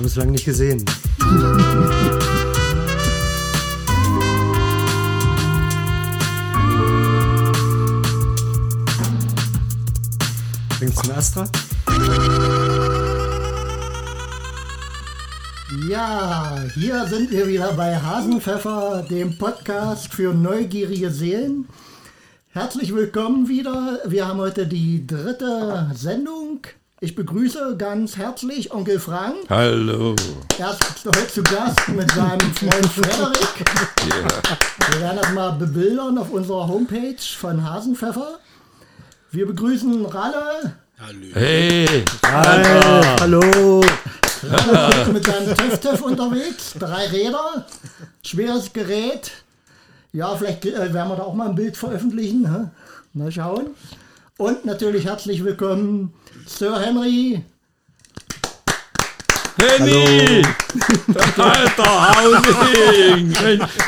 haben es lange nicht gesehen. Bringst du einen Astra? Ja, hier sind wir wieder bei Hasenpfeffer, dem Podcast für neugierige Seelen. Herzlich willkommen wieder. Wir haben heute die dritte Sendung. Ich begrüße ganz herzlich Onkel Frank. Hallo. Er ist heute zu Gast mit seinem Freund Frederik. Wir werden das mal bebildern auf unserer Homepage von Hasenpfeffer. Wir begrüßen Ralle. Hey, Hi, hallo. Ralle ist mit seinem TÜV-TÜV unterwegs. Drei Räder, schweres Gerät. Ja, vielleicht äh, werden wir da auch mal ein Bild veröffentlichen. Mal schauen. Und natürlich herzlich willkommen Sir Henry. Henny! Alter Hausing!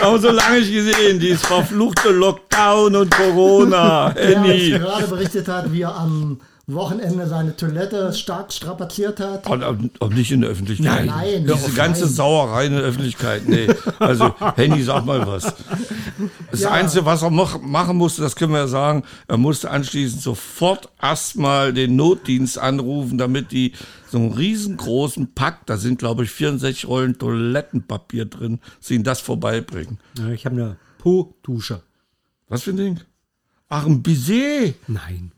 Haben wir so lange nicht gesehen, dieses verfluchte Lockdown und Corona. Henny! gerade berichtet hat, wie er am Wochenende seine Toilette stark strapaziert hat. Und, und, und nicht in der Öffentlichkeit. Nein, Diese nein. ganze Sauerei in der Öffentlichkeit. Nee. Also, Henny, sag mal was. Das Ja. Einzige, was er mach, machen musste, das können wir ja sagen, er musste anschließend sofort erstmal den Notdienst anrufen, damit die so einen riesengroßen Pack, da sind glaube ich 64 Rollen Toilettenpapier drin, sie ihm das vorbeibringen. Ja, ich habe eine Po-Dusche. Was für ein Ding? Ach, ein Baiser. Nein.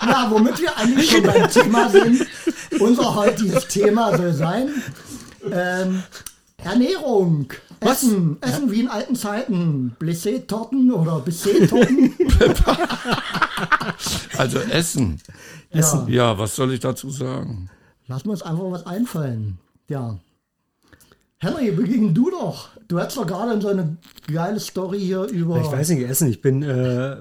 Ja, womit wir eigentlich schon beim Thema sind. Unser heutiges Thema soll sein ähm, Ernährung. Essen, Essen wie in alten Zeiten. Blissé-Torten oder Bissé-Torten. Also Essen. ja. Ja, was soll ich dazu sagen? Lass uns einfach was einfallen. Ja. Henry, begegn du doch. Du hast doch gerade so eine geile Story hier über. Ich weiß nicht, Essen. Ich bin äh,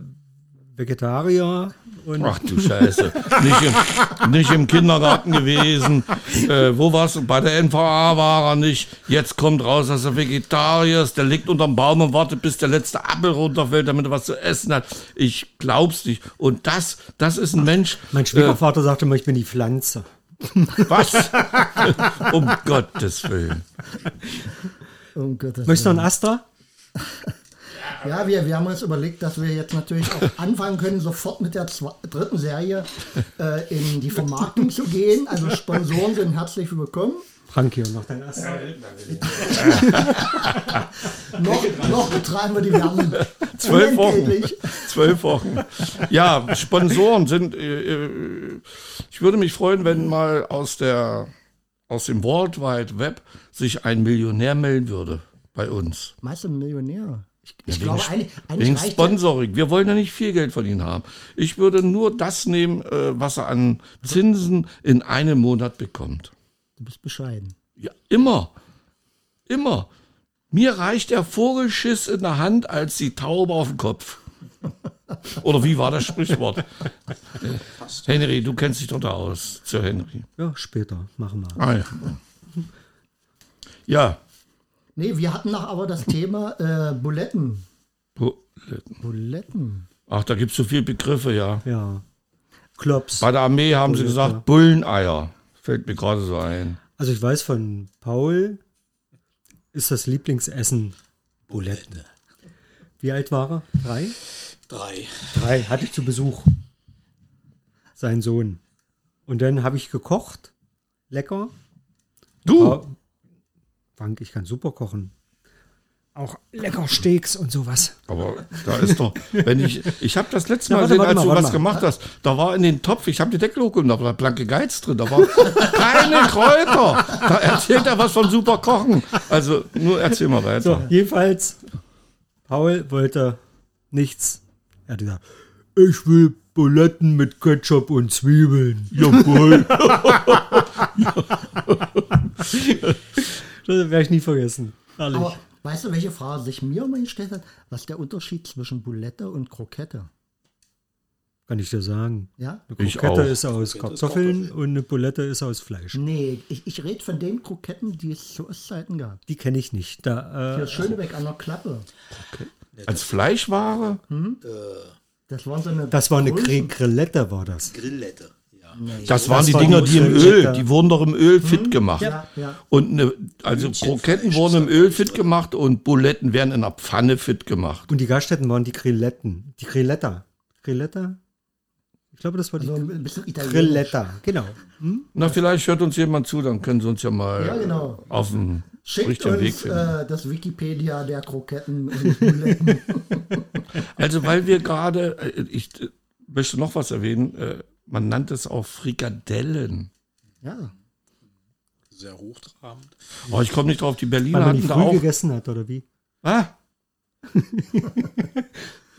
Vegetarier und Ach du Scheiße. Nicht im, nicht im Kindergarten gewesen. Äh, wo warst du? Bei der NVA war er nicht. Jetzt kommt raus, dass er Vegetarier ist. Der liegt unterm Baum und wartet, bis der letzte Apfel runterfällt, damit er was zu essen hat. Ich glaub's nicht. Und das, das ist ein Mensch. mein Schwiegervater sagte immer, ich bin die Pflanze. Was? um Gottes Willen. Oh Gottes Möchtest du Willen. noch einen Astra? Ja, wir, wir haben uns überlegt, dass wir jetzt natürlich auch anfangen können, sofort mit der zwe- dritten Serie äh, in die Vermarktung zu gehen. Also Sponsoren sind herzlich willkommen. Frank hier noch dein Astra. Noch, noch betreiben wir die Werbung. Zwölf Wochen. Zwölf Wochen. Ja, Sponsoren sind. Äh, äh, ich würde mich freuen, wenn mal aus der aus dem World Wide Web sich ein Millionär melden würde bei uns. Meinst du ein Millionär? Ich, wegen, glaube, eigentlich, eigentlich wegen Sponsoring. Wir wollen ja nicht viel Geld von ihnen haben. Ich würde nur das nehmen, äh, was er an Zinsen in einem Monat bekommt. Du bist bescheiden. Ja, immer. Immer. Mir reicht der Vogelschiss in der Hand als die Taube auf dem Kopf. Oder wie war das Sprichwort? Henry, du kennst dich doch da aus, Sir Henry. Ja, später. Machen wir. Ah, ja. ja. Nee, wir hatten noch aber das Thema äh, Buletten. Buletten. Buletten. Ach, da gibt es so viele Begriffe, ja. Ja. Klops. Bei der Armee haben sie Bulette. gesagt, Bulleneier. Fällt mir gerade so ein. Also ich weiß von Paul ist das Lieblingsessen Buletten. Wie alt war er? Drei? Drei. Drei. Hatte ich zu Besuch. Sein Sohn. Und dann habe ich gekocht. Lecker. Du! Frank, ich kann super kochen. Auch lecker Steaks und sowas. Aber da ist doch, wenn ich, ich habe das letzte Na, Mal warte, gesehen, warte als du warte was gemacht hast, da war in den Topf, ich habe die Deckel hochgehoben, da war blanke Geiz drin, da war keine Kräuter. Da erzählt er was von super Kochen. Also, nur erzähl mal weiter. So, jedenfalls, Paul wollte nichts. Er hat gesagt, ich will Buletten mit Ketchup und Zwiebeln. Jawohl. Das werde ich nie vergessen. Ehrlich. Aber weißt du, welche Frage sich mir immer gestellt hat? Was ist der Unterschied zwischen Bulette und Krokette? Kann ich dir sagen. Ja? Eine Ich Krokette auch. ist aus Kartoffeln und eine Bulette ist aus Fleisch. Nee, ich, ich rede von den Kroketten, die es zu Ostzeiten gab. Die kenne ich nicht. Da, Hier äh, Schönebeck an der Klappe. Als Fleischware? Das waren so eine. das war eine Grillette, war das. Grillette. Das waren Das die war Dinger, die im Öl- die wurden doch im Öl fit gemacht. Ja, ja. Und ne, also Kroketten wurden im Öl fit gemacht und Buletten werden in der Pfanne fit gemacht. Und die Gaststätten waren die Grilletten. Die Grilletta. Grilletta? Ich glaube, das war die So ein bisschen italienisch. Grilletta. Genau. Na, vielleicht hört uns jemand zu, dann können sie uns ja mal Ja, genau. auf den Schickt richtigen Weg uns finden. äh, das Wikipedia der Kroketten und Buletten. Also, weil wir gerade, äh, ich äh, möchte noch was erwähnen, äh, man nannte es auch Frikadellen. ja. Sehr hochtrabend. Oh, ich komme nicht drauf, die Berliner Weil man die hatten da früh auch. gegessen hat, oder wie? Ah?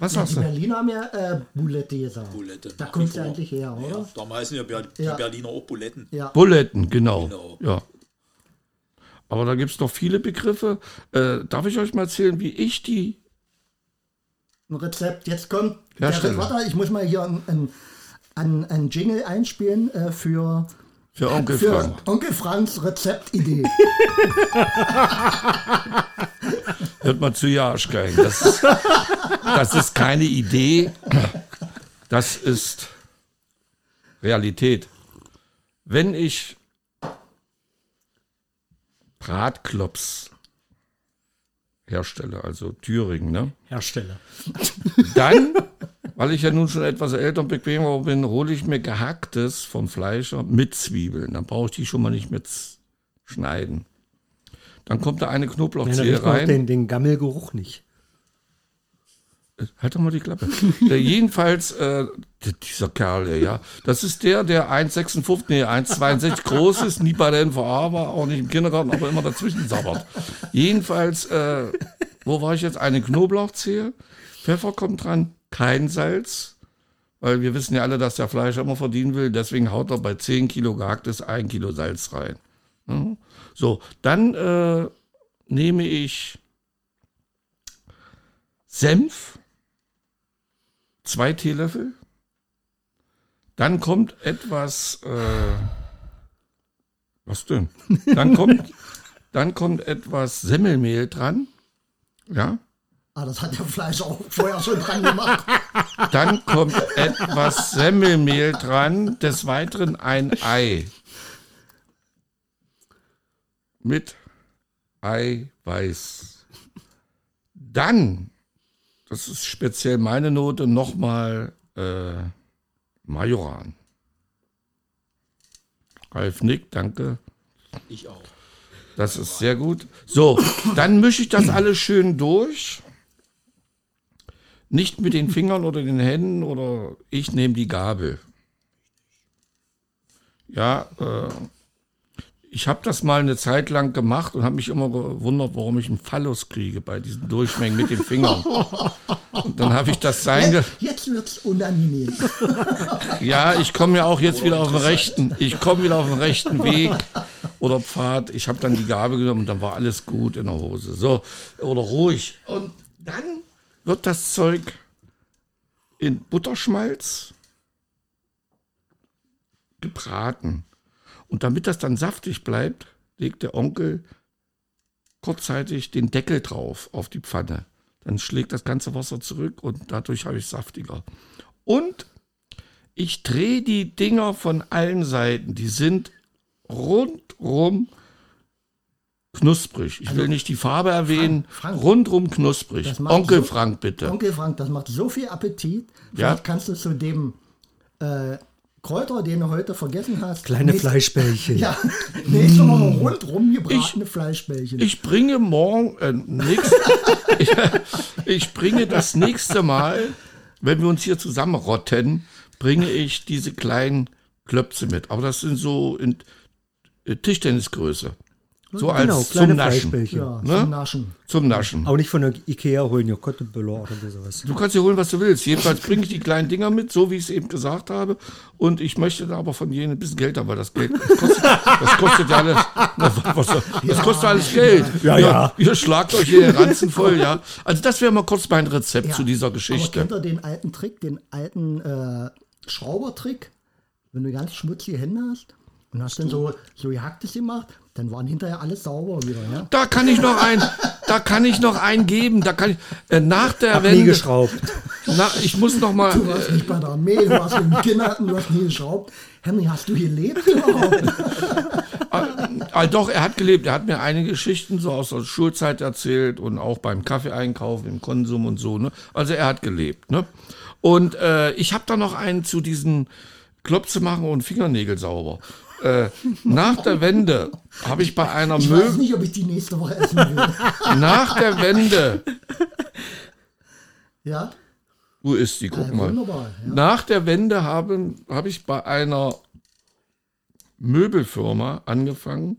Was Die sagst du? Berliner haben ja äh, Bulette gesagt. Bulette. Da kommt vor. eigentlich her, oder? Ja, darum heißen ja Ber die Ja. Berliner auch Buletten. Ja. Buletten, genau. Genau. Ja. Aber da gibt es noch viele Begriffe. Äh, darf ich euch mal erzählen, wie ich die. Ein Rezept. Jetzt kommt der Hersteller. Warte, ich muss mal hier ein, ein, ein, ein Jingle einspielen äh, für, Für Onkel für Frank. Onkel Franks Rezeptidee. Hört mal zu, Jaschkein. Das ist, das ist keine Idee. Das ist Realität. Wenn ich Bratklops herstelle, also Thüringen, ne? Hersteller. Dann, weil ich ja nun schon etwas älter und bequemer bin, hole ich mir gehacktes vom Fleischer mit Zwiebeln. Dann brauche ich die schon mal nicht mit schneiden. Dann kommt da eine Knoblauchzehe auch rein. den, den Gammelgeruch nicht. Halt doch mal die Klappe. der, jedenfalls, äh, dieser Kerl, ey, ja, das ist der, der 1,56, nee, 1,62 groß ist, nie bei der NVA war, auch nicht im Kindergarten, aber immer dazwischen sabbert. Jedenfalls, äh, wo war ich jetzt? Eine Knoblauchzehe, Pfeffer kommt dran, kein Salz, weil wir wissen ja alle, dass der Fleisch immer verdienen will, deswegen haut er bei 10 Kilo gehacktes ein Kilo Salz rein. So, dann äh, nehme ich Senf, zwei Teelöffel. Dann kommt etwas, äh, was denn? Dann kommt, dann kommt etwas Semmelmehl dran. Ja. Ah, das hat der Fleisch auch vorher schon dran gemacht. Dann kommt etwas Semmelmehl dran. Des Weiteren ein Ei. Mit Eiweiß. Dann, das ist speziell meine Note, nochmal äh, Majoran. Ralf Nick, danke. Ich auch. Das ist sehr gut. So, dann mische ich das alles schön durch. Nicht mit den Fingern oder den Händen oder ich nehme die Gabel. Ja, äh, ich habe das mal eine Zeit lang gemacht und habe mich immer gewundert, warum ich einen Phallus kriege bei diesen Durchmengen mit den Fingern. Und dann habe ich das sein. ge- Jetzt wird's unangenehm. Ja, ich komme ja auch jetzt wieder auf den rechten. Ich komme wieder auf den rechten Weg oder Pfad. Ich habe dann die Gabel genommen und dann war alles gut in der Hose. So, oder ruhig. Und dann wird das Zeug in Butterschmalz gebraten. Und damit das dann saftig bleibt, legt der Onkel kurzzeitig den Deckel drauf auf die Pfanne. Dann schlägt das ganze Wasser zurück und dadurch habe ich saftiger. Und ich drehe die Dinger von allen Seiten. Die sind rundrum knusprig. Ich will nicht die Farbe erwähnen. Frank, Frank. rundrum knusprig. Onkel so- Frank, bitte. Onkel Frank, das macht so viel Appetit. Ja. Vielleicht kannst du zu dem äh, Kräuter, den du heute vergessen hast. Kleine nächst- Fleischbällchen. Ja, nächste Woche rundrum gebratene Fleischbällchen. Ich bringe morgen, äh, nächst, ich, ich bringe das nächste Mal, wenn wir uns hier zusammenrotten, bringe ich diese kleinen Klöpse mit. Aber das sind so in äh, Tischtennisgröße. So als genau, zum kleine Naschen. Fleischbällchen. ja, ne? zum Naschen. Zum Naschen. Auch nicht von der Ikea holen, ja Kottebüller oder sowas. Du kannst dir holen, was du willst. Jedenfalls bringe ich die kleinen Dinger mit, so wie ich es eben gesagt habe. Und ich möchte da aber von jenen ein bisschen Geld haben, weil das Geld, das kostet, das kostet ja alles, na, was, das kostet alles Geld. Ja, ja. Ihr schlagt euch hier den Ranzen voll, ja. Also das wäre mal kurz mein Rezept Ja, zu dieser Aber Geschichte. kennt ihr den alten Trick, den alten äh, Schraubertrick? Wenn du ganz schmutzige Hände hast und hast dann so, so gehacktes gemacht, dann waren hinterher alles sauber wieder. Ja? Da kann ich noch ein, da kann ich noch einen geben. Da kann ich, äh, nach der Nie Wende, geschraubt. Na, ich muss noch mal. Du warst nicht bei der Armee, du warst im Kindergarten, du hast nie geschraubt. Henry, hast du gelebt überhaupt? Ah, doch, er hat gelebt. Er hat mir einige Geschichten so aus der Schulzeit erzählt und auch beim Kaffeeeinkauf, im Konsum und so. Ne? Also er hat gelebt. Ne? Und äh, ich habe da noch einen zu diesen Klopse machen und Fingernägel sauber. Äh, nach der Wende habe ich bei einer Ich weiß Möbel nicht, ob ich die nächste Woche essen will. nach der Wende Ja, wo ist die? Guck äh, mal. Ja. Nach der Wende habe, habe ich bei einer Möbelfirma angefangen.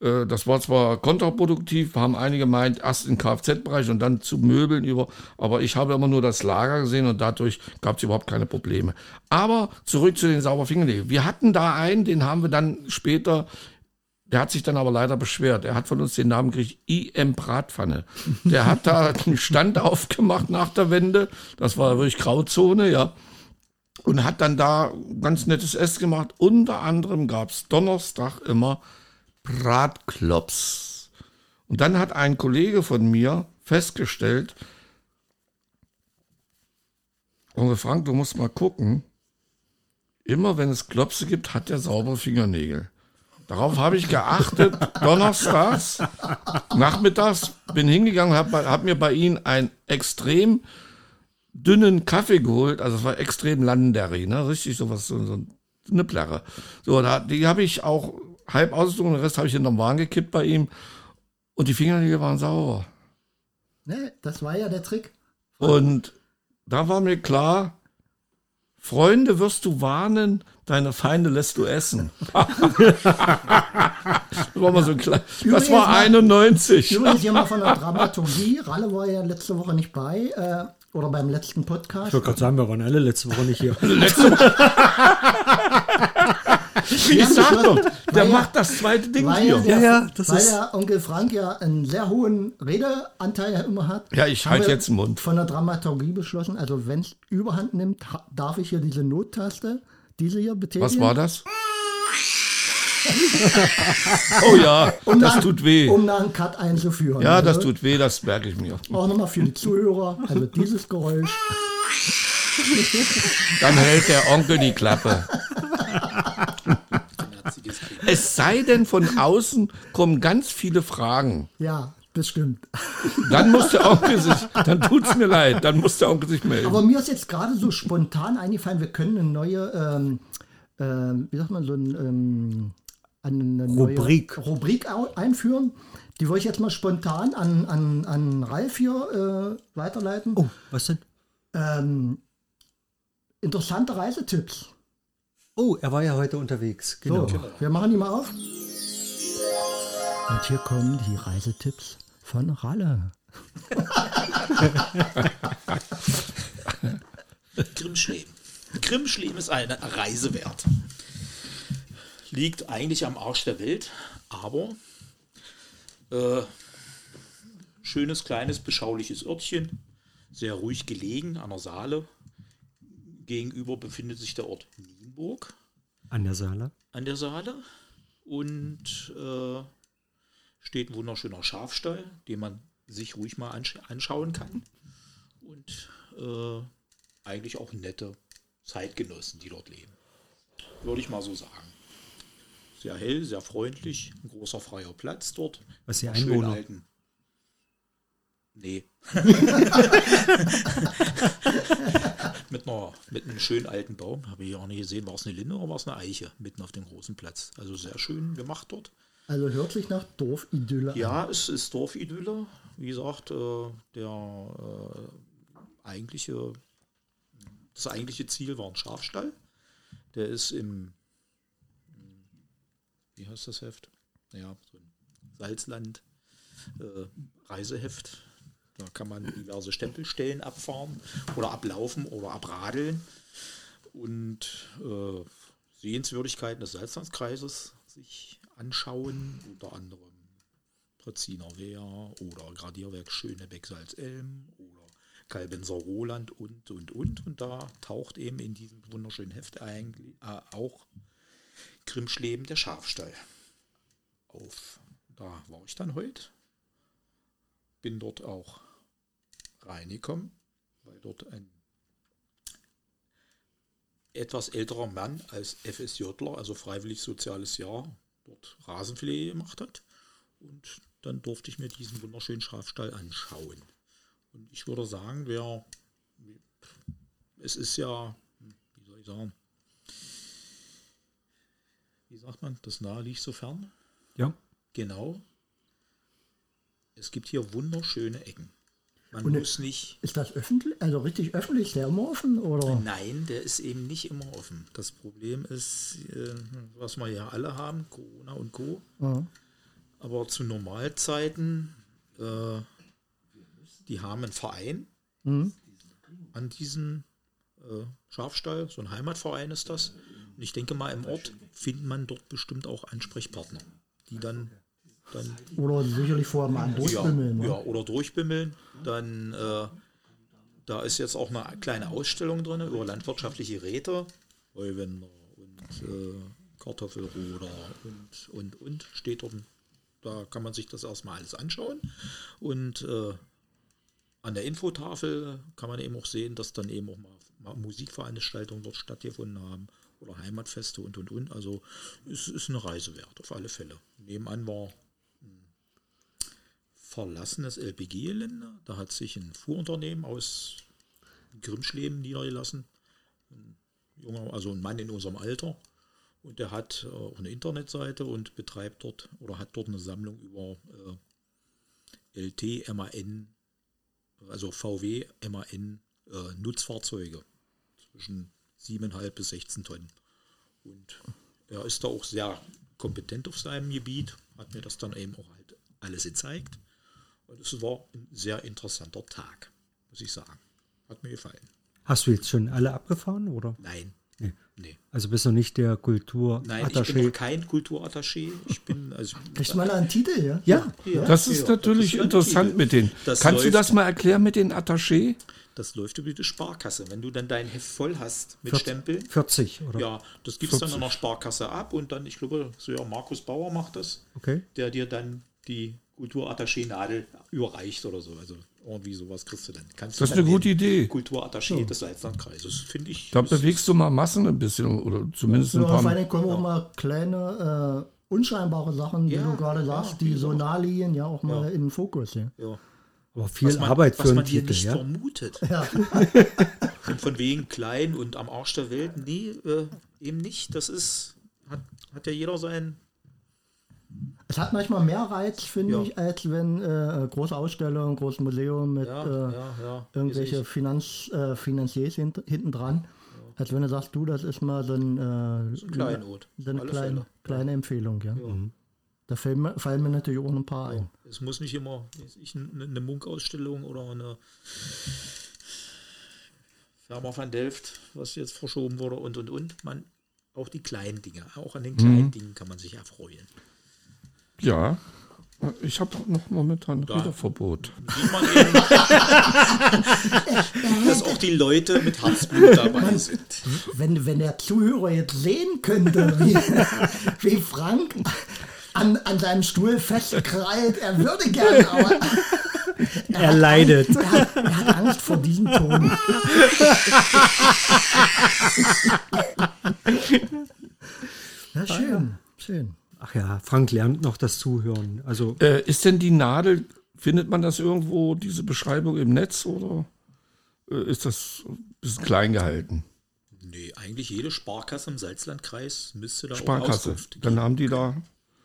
Äh, Das war zwar kontraproduktiv, haben einige gemeint, erst im Kfz-Bereich und dann zu Möbeln über, aber ich habe immer nur das Lager gesehen und dadurch gab es überhaupt keine Probleme. Aber zurück zu den Sauberfingernägeln. Wir hatten da einen, den haben wir dann später, der hat sich dann aber leider beschwert. Er hat von uns den Namen gekriegt, IM Bratpfanne. Der hat da einen Stand aufgemacht nach der Wende. Das war wirklich Grauzone, ja und hat dann da ganz nettes Essen gemacht. Unter anderem gab es Donnerstag immer Bratklops. Und dann hat ein Kollege von mir festgestellt, Onkel Frank, du musst mal gucken, immer wenn es Klopse gibt, hat er saubere Fingernägel. Darauf habe ich geachtet, donnerstags, nachmittags, bin hingegangen, habe hab mir bei ihm ein extrem dünnen Kaffee geholt, also es war extrem Landeri, ne? Richtig sowas, so, so eine Plärre. So, da, die habe ich auch halb ausgezogen, den Rest habe ich in den Wagen gekippt bei ihm und die Fingernägel waren sauber. Ne, das war ja der Trick. Und da war mir klar, Freunde wirst du warnen, deine Feinde lässt du essen. das war mal so klein. Das war mal- 91. Übrigens hier mal von der Dramaturgie. Ralle war ja letzte Woche nicht bei, äh, oder beim letzten Podcast. Ich wollte gerade sagen, wir waren alle letzte Woche nicht hier. Ich sag doch, der ja- macht das zweite Ding Weil, hier. der, Ja, ja, das weil ist- der Onkel Frank ja einen sehr hohen Redeanteil immer hat. Ja, ich halte jetzt den Mund. Von der Dramaturgie beschlossen, also wenn es überhand nimmt, darf ich hier diese Nottaste, diese hier betätigen. Was war das? oh ja, Um das dann- tut weh. Um da einen Cut einzuführen. Ja, das Also, tut weh, das merke ich mir. Auch nochmal für die Zuhörer, also dieses Geräusch. Dann hält der Onkel die Klappe. Es sei denn, von außen kommen ganz viele Fragen. Ja, das stimmt. Dann muss der Onkel sich, dann tut's mir leid, dann muss der Onkel sich melden. Aber mir ist jetzt gerade so spontan eingefallen, wir können eine neue, ähm, ähm, wie sagt man, so ein, ähm, eine Rubrik. neue Rubrik einführen. Die wollte ich jetzt mal spontan an, an, an Ralf hier äh, weiterleiten. Oh, was denn? Ähm, interessante Reisetipps. Oh, er war ja heute unterwegs. Genau. So, wir machen die mal auf. Und hier kommen die Reisetipps von Ralle. Grimmschleben. Grimmschleben ist eine Reise wert. Liegt eigentlich am Arsch der Welt, aber äh, schönes, kleines, beschauliches Örtchen, sehr ruhig gelegen an der Saale. Gegenüber befindet sich der Ort Nienburg An der Saale. an der Saale und äh, steht ein wunderschöner Schafstall, den man sich ruhig mal ansch anschauen kann. Und äh, eigentlich auch nette Zeitgenossen, die dort leben. Würde ich mal so sagen. Sehr hell, sehr freundlich, ein großer freier Platz dort. Was die schönen Einwohner? alten. Nee. mit, einer, mit einem schönen alten Baum, habe ich auch nicht gesehen, war es eine Linde oder war es eine Eiche mitten auf dem großen Platz. Also sehr schön gemacht dort. Also hört sich nach Dorfidylle an. Ja, es ist Dorfidylle. Wie gesagt, äh, der äh, eigentliche, das eigentliche Ziel war ein Schafstall. Der ist im, wie heißt das Heft? Ja, so ein Salzland äh, Reiseheft. Da kann man diverse Stempelstellen abfahren oder ablaufen oder abradeln und äh, Sehenswürdigkeiten des Salzlandskreises sich anschauen, unter anderem Preziner Wehr oder Gradierwerk Schönebeck Salzelm oder Kalbenser Roland und und und und da taucht eben in diesem wunderschönen Heft eigentlich äh, auch Grimmschleben der Schafstall auf. Da war ich dann heute. Bin dort auch reingekommen, weil dort ein etwas älterer Mann als FSJler, also freiwillig soziales Jahr, dort Rasenpflege gemacht hat. Und dann durfte ich mir diesen wunderschönen Schafstall anschauen. Und ich würde sagen, wer, es ist ja, wie soll ich sagen, wie sagt man, das nahe liegt so fern. Ja. Genau. Es gibt hier wunderschöne Ecken. Man Und muss nicht. Ist das öffentlich, also richtig öffentlich, der immer offen? Oder? Nein, der ist eben nicht immer offen. Das Problem ist, äh, was wir ja alle haben, Corona und Co. Ja. Aber zu Normalzeiten, äh, die haben einen Verein Mhm. an diesem äh, Schafstall, so ein Heimatverein ist das. Und ich denke mal, im Ort findet man dort bestimmt auch Ansprechpartner, die dann, dann Oder sicherlich vorher mal ja, durchbimmeln. ja, ne? oder durchbimmeln. Dann, äh, da ist jetzt auch eine kleine Ausstellung drin über landwirtschaftliche Räte, Heuwender und äh, Kartoffelroder und, und, und, steht dort. Da kann man sich das erstmal alles anschauen. Und äh, an der Infotafel kann man eben auch sehen, dass dann eben auch mal, mal Musikveranstaltungen dort stattgefunden haben oder Heimatfeste und und und. Also es ist eine Reise wert, auf alle Fälle. Nebenan war verlassenes LPG-Gelände. Da hat sich ein Fuhrunternehmen aus Grimschleben niedergelassen. Ein junger, also ein Mann in unserem Alter. Und der hat äh, auch eine Internetseite und betreibt dort oder hat dort eine Sammlung über äh, LT, MAN, also VW, MAN äh, Nutzfahrzeuge zwischen 7,5 bis 16 Tonnen. Und er ist da auch sehr kompetent auf seinem Gebiet, hat mir das dann eben auch halt alles gezeigt. Und es war ein sehr interessanter Tag, muss ich sagen. Hat mir gefallen. Hast du jetzt schon alle abgefahren, oder? Nein. Nee. Nee. Also bist du nicht der Nein, ich bin Kulturattaché? kein Kulturattaché. Ich bin also. Kriegt man da einen Titel, ja? Ja, Ja, Das ist ja, natürlich das ist interessant mit den. Das Kannst du das mal erklären mit den Attaché? Das läuft über die Sparkasse. Wenn du dann dein Heft voll hast mit 40, Stempel, 40, oder? ja, das gibst dann an der Sparkasse ab und dann, ich glaube, so ja, Markus Bauer macht das, Okay. der dir dann die Kulturattaché-Nadel überreicht oder so. Also irgendwie sowas kriegst du dann. Kannst du Das ist dann eine gute Idee. Kulturattaché des Salzlandkreises, finde ich. Da bewegst du mal Massen ein bisschen oder zumindest ein Ja, vor paar. allem kommen auch mal kleine, äh, unscheinbare Sachen, wie Ja, du gerade ja, sagst, die wie so nahe liegen, ja auch mal Ja. in den Fokus. Ja. ja. Aber viel was man, Arbeit was für einen man hier Titel, nicht ja? vermutet. Ja. Und von wegen klein und am Arsch der Welt, nee, äh, eben nicht. Das ist, hat, hat ja jeder sein. Es hat manchmal mehr Reiz, finde Ja. ich, als wenn äh, große Ausstellung, großes Museum mit Ja, äh, ja, ja. irgendwelche Finanz, äh, Finanziers hint, hinten dran. Als wenn du sagst, du, das ist mal so, ein, äh, ich- Kleinod. so eine Alle kleine, Empfehlung. Ja. Ja. Da fallen mir, fallen mir natürlich auch ein paar ein. Es muss nicht immer ich, eine, eine Munk-Ausstellung oder eine Firma van Delft, was jetzt verschoben wurde und und und. Man, auch die kleinen Dinge, auch an den kleinen Dingen kann man sich erfreuen. Ja. Ich habe noch momentan Redeverbot. Sieht man eben, dass auch die Leute mit Herzblut dabei sind. Wenn, wenn der Zuhörer jetzt sehen könnte, wie, wie Frank an, an seinem Stuhl festkrallt, er würde gerne, aber Er leidet. er hat, er hat Angst vor diesem Ton. Ja, schön, schön. Ach ja, Frank lernt noch das Zuhören. Also Äh, ist denn die Nadel, findet man das irgendwo, diese Beschreibung im Netz oder äh, ist das ein bisschen klein gehalten? Nee, eigentlich jede Sparkasse im Salzlandkreis müsste da auch Sparkasse. Auskunft Dann haben die da.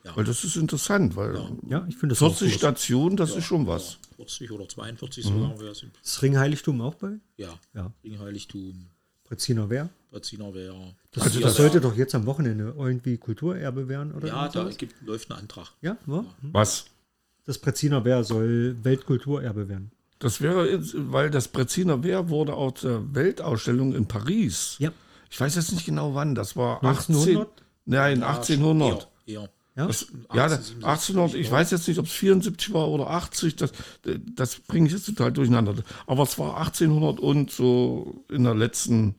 Ja. Weil das ist interessant, weil ja, ich finde das auch 40 gut. Stationen, das ist schon was. 40 oder 42 sogar wäre es. Das Ringheiligtum auch bei Ja, Ja. Ringheiligtum, Breziner Wehr. Braziner Wehr. Das, Also das sollte doch jetzt am Wochenende irgendwie Kulturerbe werden, oder? Ja, da gibt, läuft ein Antrag. ja, wa? Was? Das Breziner Wehr soll Weltkulturerbe werden. Das wäre, weil das Breziner Wehr wurde aus der Weltausstellung in Paris. Ja. Ich weiß jetzt nicht genau wann, das war 1900? 18, nein, 1800. Eher, eher. Ja? Das, ja, das- 1800, ich weiß jetzt nicht, ob es 74 war oder 80, das, das bringe ich jetzt total durcheinander. Aber es war 1800 und so in der letzten,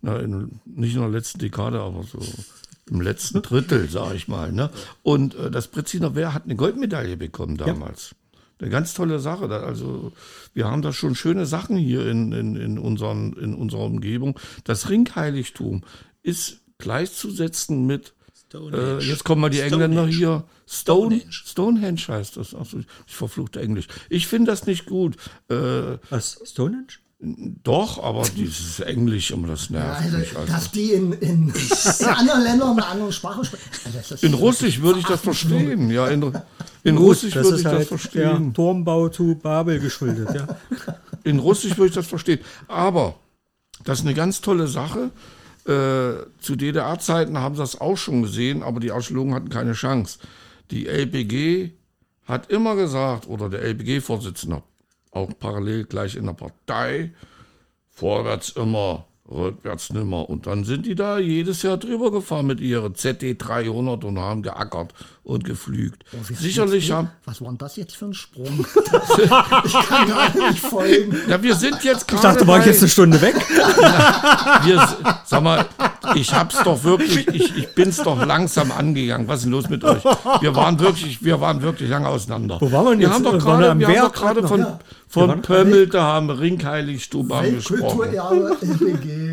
na, in, nicht in der letzten Dekade, aber so im letzten Drittel, sage ich mal. Ne? Und äh, das Breziner Wehr hat eine Goldmedaille bekommen damals. eine ganz tolle Sache. Also wir haben da schon schöne Sachen hier in, in, in, unseren, in unserer Umgebung. Das Ringheiligtum ist gleichzusetzen mit, äh, jetzt kommen mal die Engländer Stonehenge. hier, Stone, Stonehenge. Stonehenge heißt das. Achso, ich verfluchte Englisch. Ich finde das nicht gut. Äh, Was? Stonehenge? Doch, aber dieses Englisch, immer das nervt Also, mich. Also. dass die in, in, in anderen Ländern eine andere Sprache sprechen. Also In Russisch würde ich das verstehen. Ja, in, in Russisch würde ich halt das verstehen. der Turmbau zu Babel geschuldet, ja. In Russisch würde ich das verstehen. Aber das ist eine ganz tolle Sache. Äh, zu DDR-Zeiten haben sie das auch schon gesehen, aber die Archäologen hatten keine Chance. Die LPG hat immer gesagt, oder der LPG-Vorsitzende, auch parallel gleich in der Partei, vorwärts immer, rückwärts nimmer. Und dann sind die da jedes Jahr drüber gefahren mit ihren ZD300 und haben geackert und geflügt. Wie- Sicherlich haben, Was war denn das jetzt für ein Sprung? ich kann gerade nicht folgen. ja, wir sind jetzt Ich dachte, war ich jetzt eine Stunde weg? wir, sag mal, ich hab's doch wirklich, ich, ich bin's doch langsam angegangen. Was ist denn los mit euch? Wir waren wirklich, wir waren wirklich lange auseinander. Wo waren wir denn wir jetzt? haben doch Wir gerade, am wir haben doch gerade grad von. Ja. von waren- Pömmelte haben Ringheiligtum angesprochen.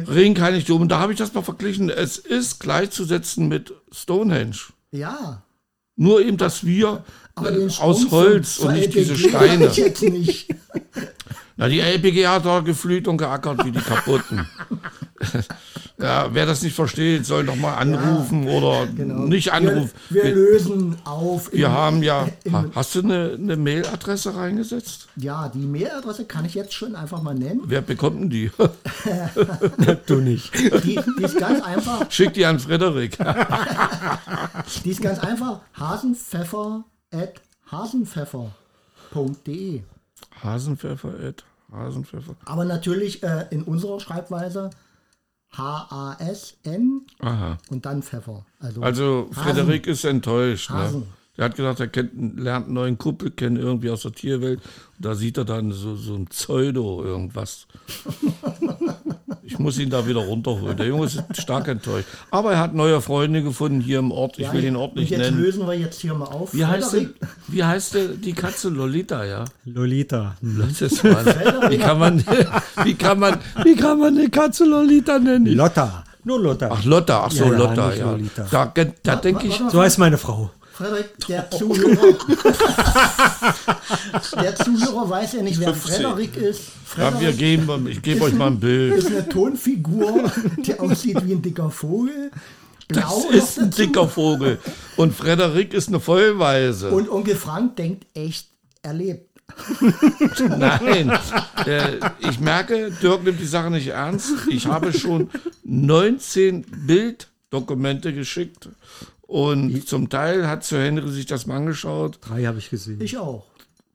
Ringheiligtum. Und da habe ich das mal verglichen. Es ist gleichzusetzen mit Stonehenge. Ja. Nur eben, dass wir äh, aus Holz und nicht diese Steine. Na, die LPG hat da geflüht und geackert wie die kaputten. ja, wer das nicht versteht, soll doch mal anrufen oder nicht anrufen. Wir, wir lösen auf. wir haben ja. in- Ha- Hast du eine, eine Mailadresse reingesetzt? Ja, die Mailadresse kann ich jetzt schon einfach mal nennen. Wer bekommt denn die? du nicht. Die, die ist ganz einfach. Schick die an Frederik. Die ist ganz einfach. Hasenpfeffer at hasenpfeffer.de. Hasenpfeffer, Ed. Hasenpfeffer. Aber natürlich äh, in unserer Schreibweise H-A-S-N und dann Pfeffer. Also, Also. Frederik ist enttäuscht. Ne? Der hat gesagt, er kennt, lernt einen neuen Kumpel kennen, irgendwie aus der Tierwelt. Und da sieht er dann so, so ein Pseudo irgendwas. Ich muss ihn da wieder runterholen. Der Junge ist stark enttäuscht. Aber er hat neue Freunde gefunden hier im Ort. Ich Ja, will den Ort und nicht jetzt nennen. lösen wir jetzt hier mal auf. Wie heißt, der, wie heißt der, die Katze? Lolita, ja? Lolita. Hm. Das ist mal, wie, kann man, wie, kann man, wie kann man eine Katze Lolita nennen? Lotta. Nur Lotta. Ach, Lotta, ach so, Ja, Lotta, ja. Da, da denke ich, So heißt meine Frau. Frederik, der Zuhörer, der Zuhörer weiß ja nicht, wer 15. Frederik ist. ja, wir Frederik geben, ich gebe euch mal ein Bild. ist eine Tonfigur, die aussieht wie ein dicker Vogel. Blau Das ist ein dicker Vogel. Und Frederik ist eine Vollweise. Und Onkel Frank denkt echt, er lebt. Nein, äh, ich merke, Dirk nimmt die Sache nicht ernst. Ich habe schon 19 Bilddokumente geschickt. Und zum Teil hat Sir Henry sich das mal angeschaut. Drei habe ich gesehen. Ich auch.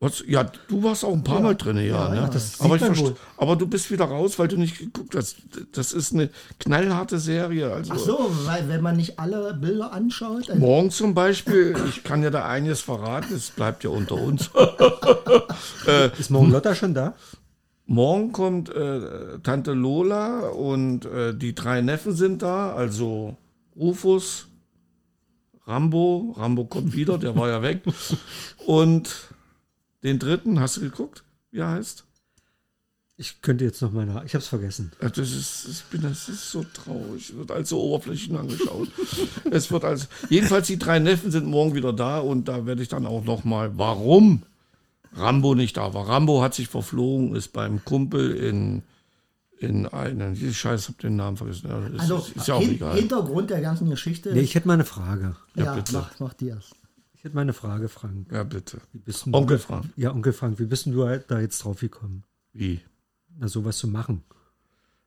Was, ja, du warst auch ein paar Mal drin, ja. ne? ja, das aber, sieht ich man verste- wohl. aber du bist wieder raus, weil du nicht geguckt hast. Das ist eine knallharte Serie. Also Ach so, weil wenn man nicht alle Bilder anschaut. Also, Morgen zum Beispiel, ich kann ja da einiges verraten, es bleibt ja unter uns. Ist morgen Lotta schon da? Morgen kommt äh, Tante Lola und äh, die drei Neffen sind da, also Rufus, Rambo, Rambo kommt wieder, der war ja weg. Und den dritten, hast du geguckt, wie er heißt? Ich könnte jetzt noch mal nach. Ich habe es vergessen. Das ist, ich bin, das ist so traurig. Wird als so Oberflächen angeschaut. es wird als, jedenfalls die drei Neffen sind morgen wieder da und da werde ich dann auch noch mal, warum Rambo nicht da war. Rambo hat sich verflogen, ist beim Kumpel in, in einen, ich scheiße, hab den Namen vergessen. Ja, ist, also ist, ist ja auch hin, egal. Hintergrund der ganzen Geschichte. Nee, ich hätte mal eine Frage. ja, bitte. mach, mach dir's. Ich hätte mal eine Frage, Frank. Ja, bitte. Wie bist denn Onkel du, Frank. Ja, Onkel Frank, wie bist du halt da jetzt drauf gekommen, Wie? na sowas zu machen?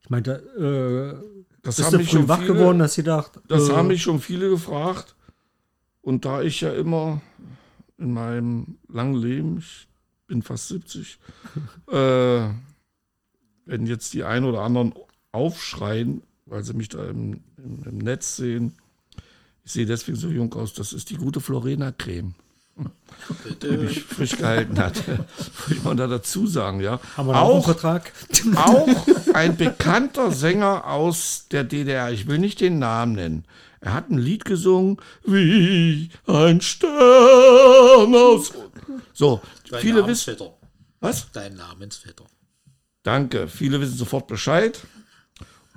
Ich meine, da, äh, Das bist haben du schon wach viele, geworden, dass sie dacht, Das äh, haben mich schon viele gefragt. Und da ich ja immer in meinem langen Leben, ich bin fast 70, äh, wenn jetzt die einen oder anderen aufschreien, weil sie mich da im, im, im Netz sehen, ich sehe deswegen so jung aus, das ist die gute Florena-Creme. Die mich frisch gehalten hat. Würde ich mal da dazu sagen, ja. haben wir noch einen Auch Vertrag? auch ein bekannter Sänger aus der DDR. Ich will nicht den Namen nennen. Er hat ein Lied gesungen, wie ein Stern aus. So, Dein viele wissen. Namensvetter. Was? Dein Namensvetter. Danke. Viele wissen sofort Bescheid.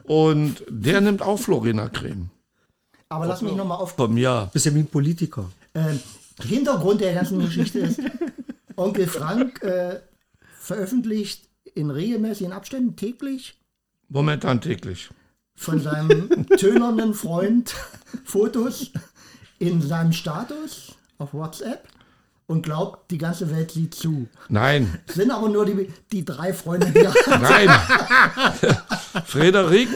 Und der nimmt auch Florina-Creme. Aber lass mich nochmal auf. Vom Jahr. Bist ja wie ein Politiker. Ähm, Hintergrund der ganzen Geschichte ist, Onkel Frank äh, veröffentlicht in regelmäßigen Abständen täglich Momentan täglich. von seinem tönernen Freund Fotos in seinem Status auf WhatsApp und glaubt, die ganze Welt sieht zu. Nein, Sind aber nur die, die drei Freunde, die nein. Frederik,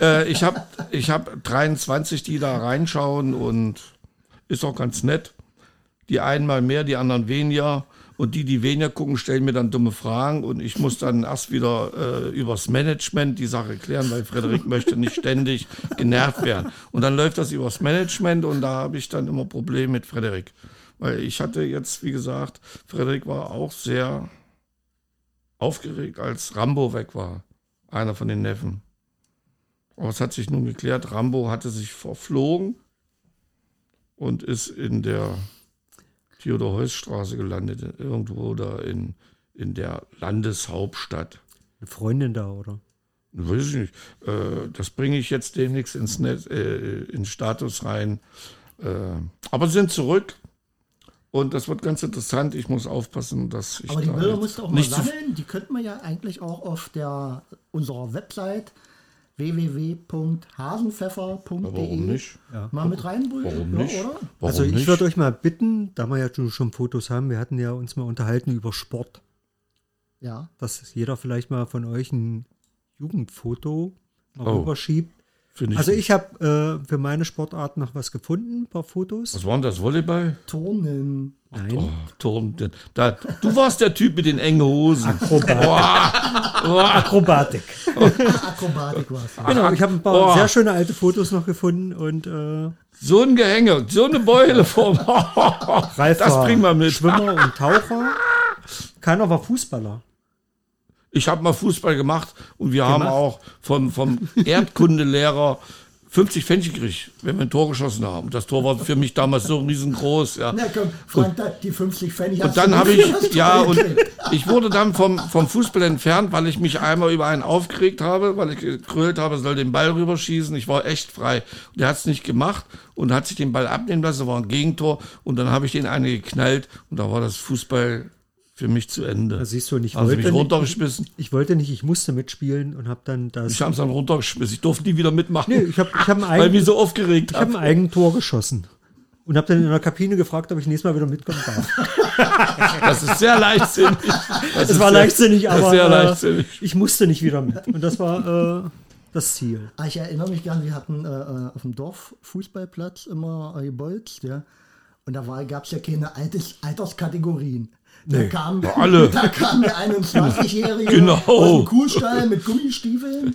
äh, ich habe ich hab 23, die da reinschauen und ist auch ganz nett. Die einen mal mehr, die anderen weniger. Und die, die weniger gucken, stellen mir dann dumme Fragen und ich muss dann erst wieder äh, übers Management die Sache klären, weil Frederik möchte nicht ständig genervt werden. Und dann läuft das übers Management und da habe ich dann immer Probleme mit Frederik. Weil ich hatte jetzt, wie gesagt, Frederik war auch sehr aufgeregt, als Rambo weg war. Einer von den Neffen. Aber es hat sich nun geklärt, Rambo hatte sich verflogen und ist in der Theodor-Heuss-Straße gelandet, irgendwo da in, in der Landeshauptstadt. Eine Freundin da, oder? Weiß ich nicht. Äh, das bringe ich jetzt demnächst ins Netz, äh, ins Status rein. Äh, aber sie sind zurück. Und das wird ganz interessant. Ich muss aufpassen, dass ich Aber die Bilder musst du auch mal nicht zu sammeln. Die könnten wir ja eigentlich auch auf der unserer Website www.hasenpfeffer.de Warum nicht? mal mit reinbringen. Warum ja, nicht? Oder? Warum also ich nicht? würde euch mal bitten, da wir ja schon- schon Fotos haben, wir hatten ja uns mal unterhalten über Sport, Ja. dass jeder vielleicht mal von euch ein Jugendfoto mal Oh. rüberschiebt. Finde ich Also ich habe äh, für meine Sportart noch was gefunden, ein paar Fotos. Was war denn das? Volleyball? Turnen. Nein. Oh, Turn. Da, du warst der Typ mit den engen Hosen. Akrobatik. Akrobatik war es. Genau, ich habe ein paar Oh. sehr schöne alte Fotos noch gefunden und äh, So ein Gehänge, so eine Beule vor. Ralf Das bringen wir mit. Schwimmer und Taucher. Keiner war Fußballer. Ich habe mal Fußball gemacht und wir haben Gemacht? auch vom, vom Erdkundelehrer 50 Pfennig gekriegt, wenn wir ein Tor geschossen haben. Das Tor war für mich damals so riesengroß. Ja. Na komm, Frank, da, die 50 Pfennig Und dann habe ich, ja, und ich wurde dann vom, vom Fußball entfernt, weil ich mich einmal über einen aufgeregt habe, weil ich gekrölt habe, soll den Ball rüberschießen. Ich war echt frei. Und der hat es nicht gemacht und hat sich den Ball abnehmen lassen, war ein Gegentor. Und dann habe ich den eine geknallt und da war das Fußball für mich zu Ende. Das siehst du, und ich sie wollte mich nicht- runtergeschmissen. Ich wollte nicht, ich musste mitspielen und habe dann das. Ich habe es dann runtergeschmissen. Ich durfte nie wieder mitmachen, nee, ich habe ich hab ein, weil ich mich so aufgeregt ich hab ein habe. Eigentor geschossen. Und habe dann in der Kabine gefragt, ob ich nächstes Mal wieder mitkommen darf. Das ist sehr leichtsinnig. Das Es war sehr- leichtsinnig, aber äh, leichtsinnig. ich musste nicht wieder mit. Und das war äh, das Ziel. Ah, Ich erinnere mich gern, wir hatten äh, auf dem Dorf Fußballplatz immer äh, gebolzt, ja. Und da gab es ja keine Alters, Alterskategorien. Da kam, alle. da kam der 21-Jährige Genau. aus dem Kuhstall mit Gummistiefeln.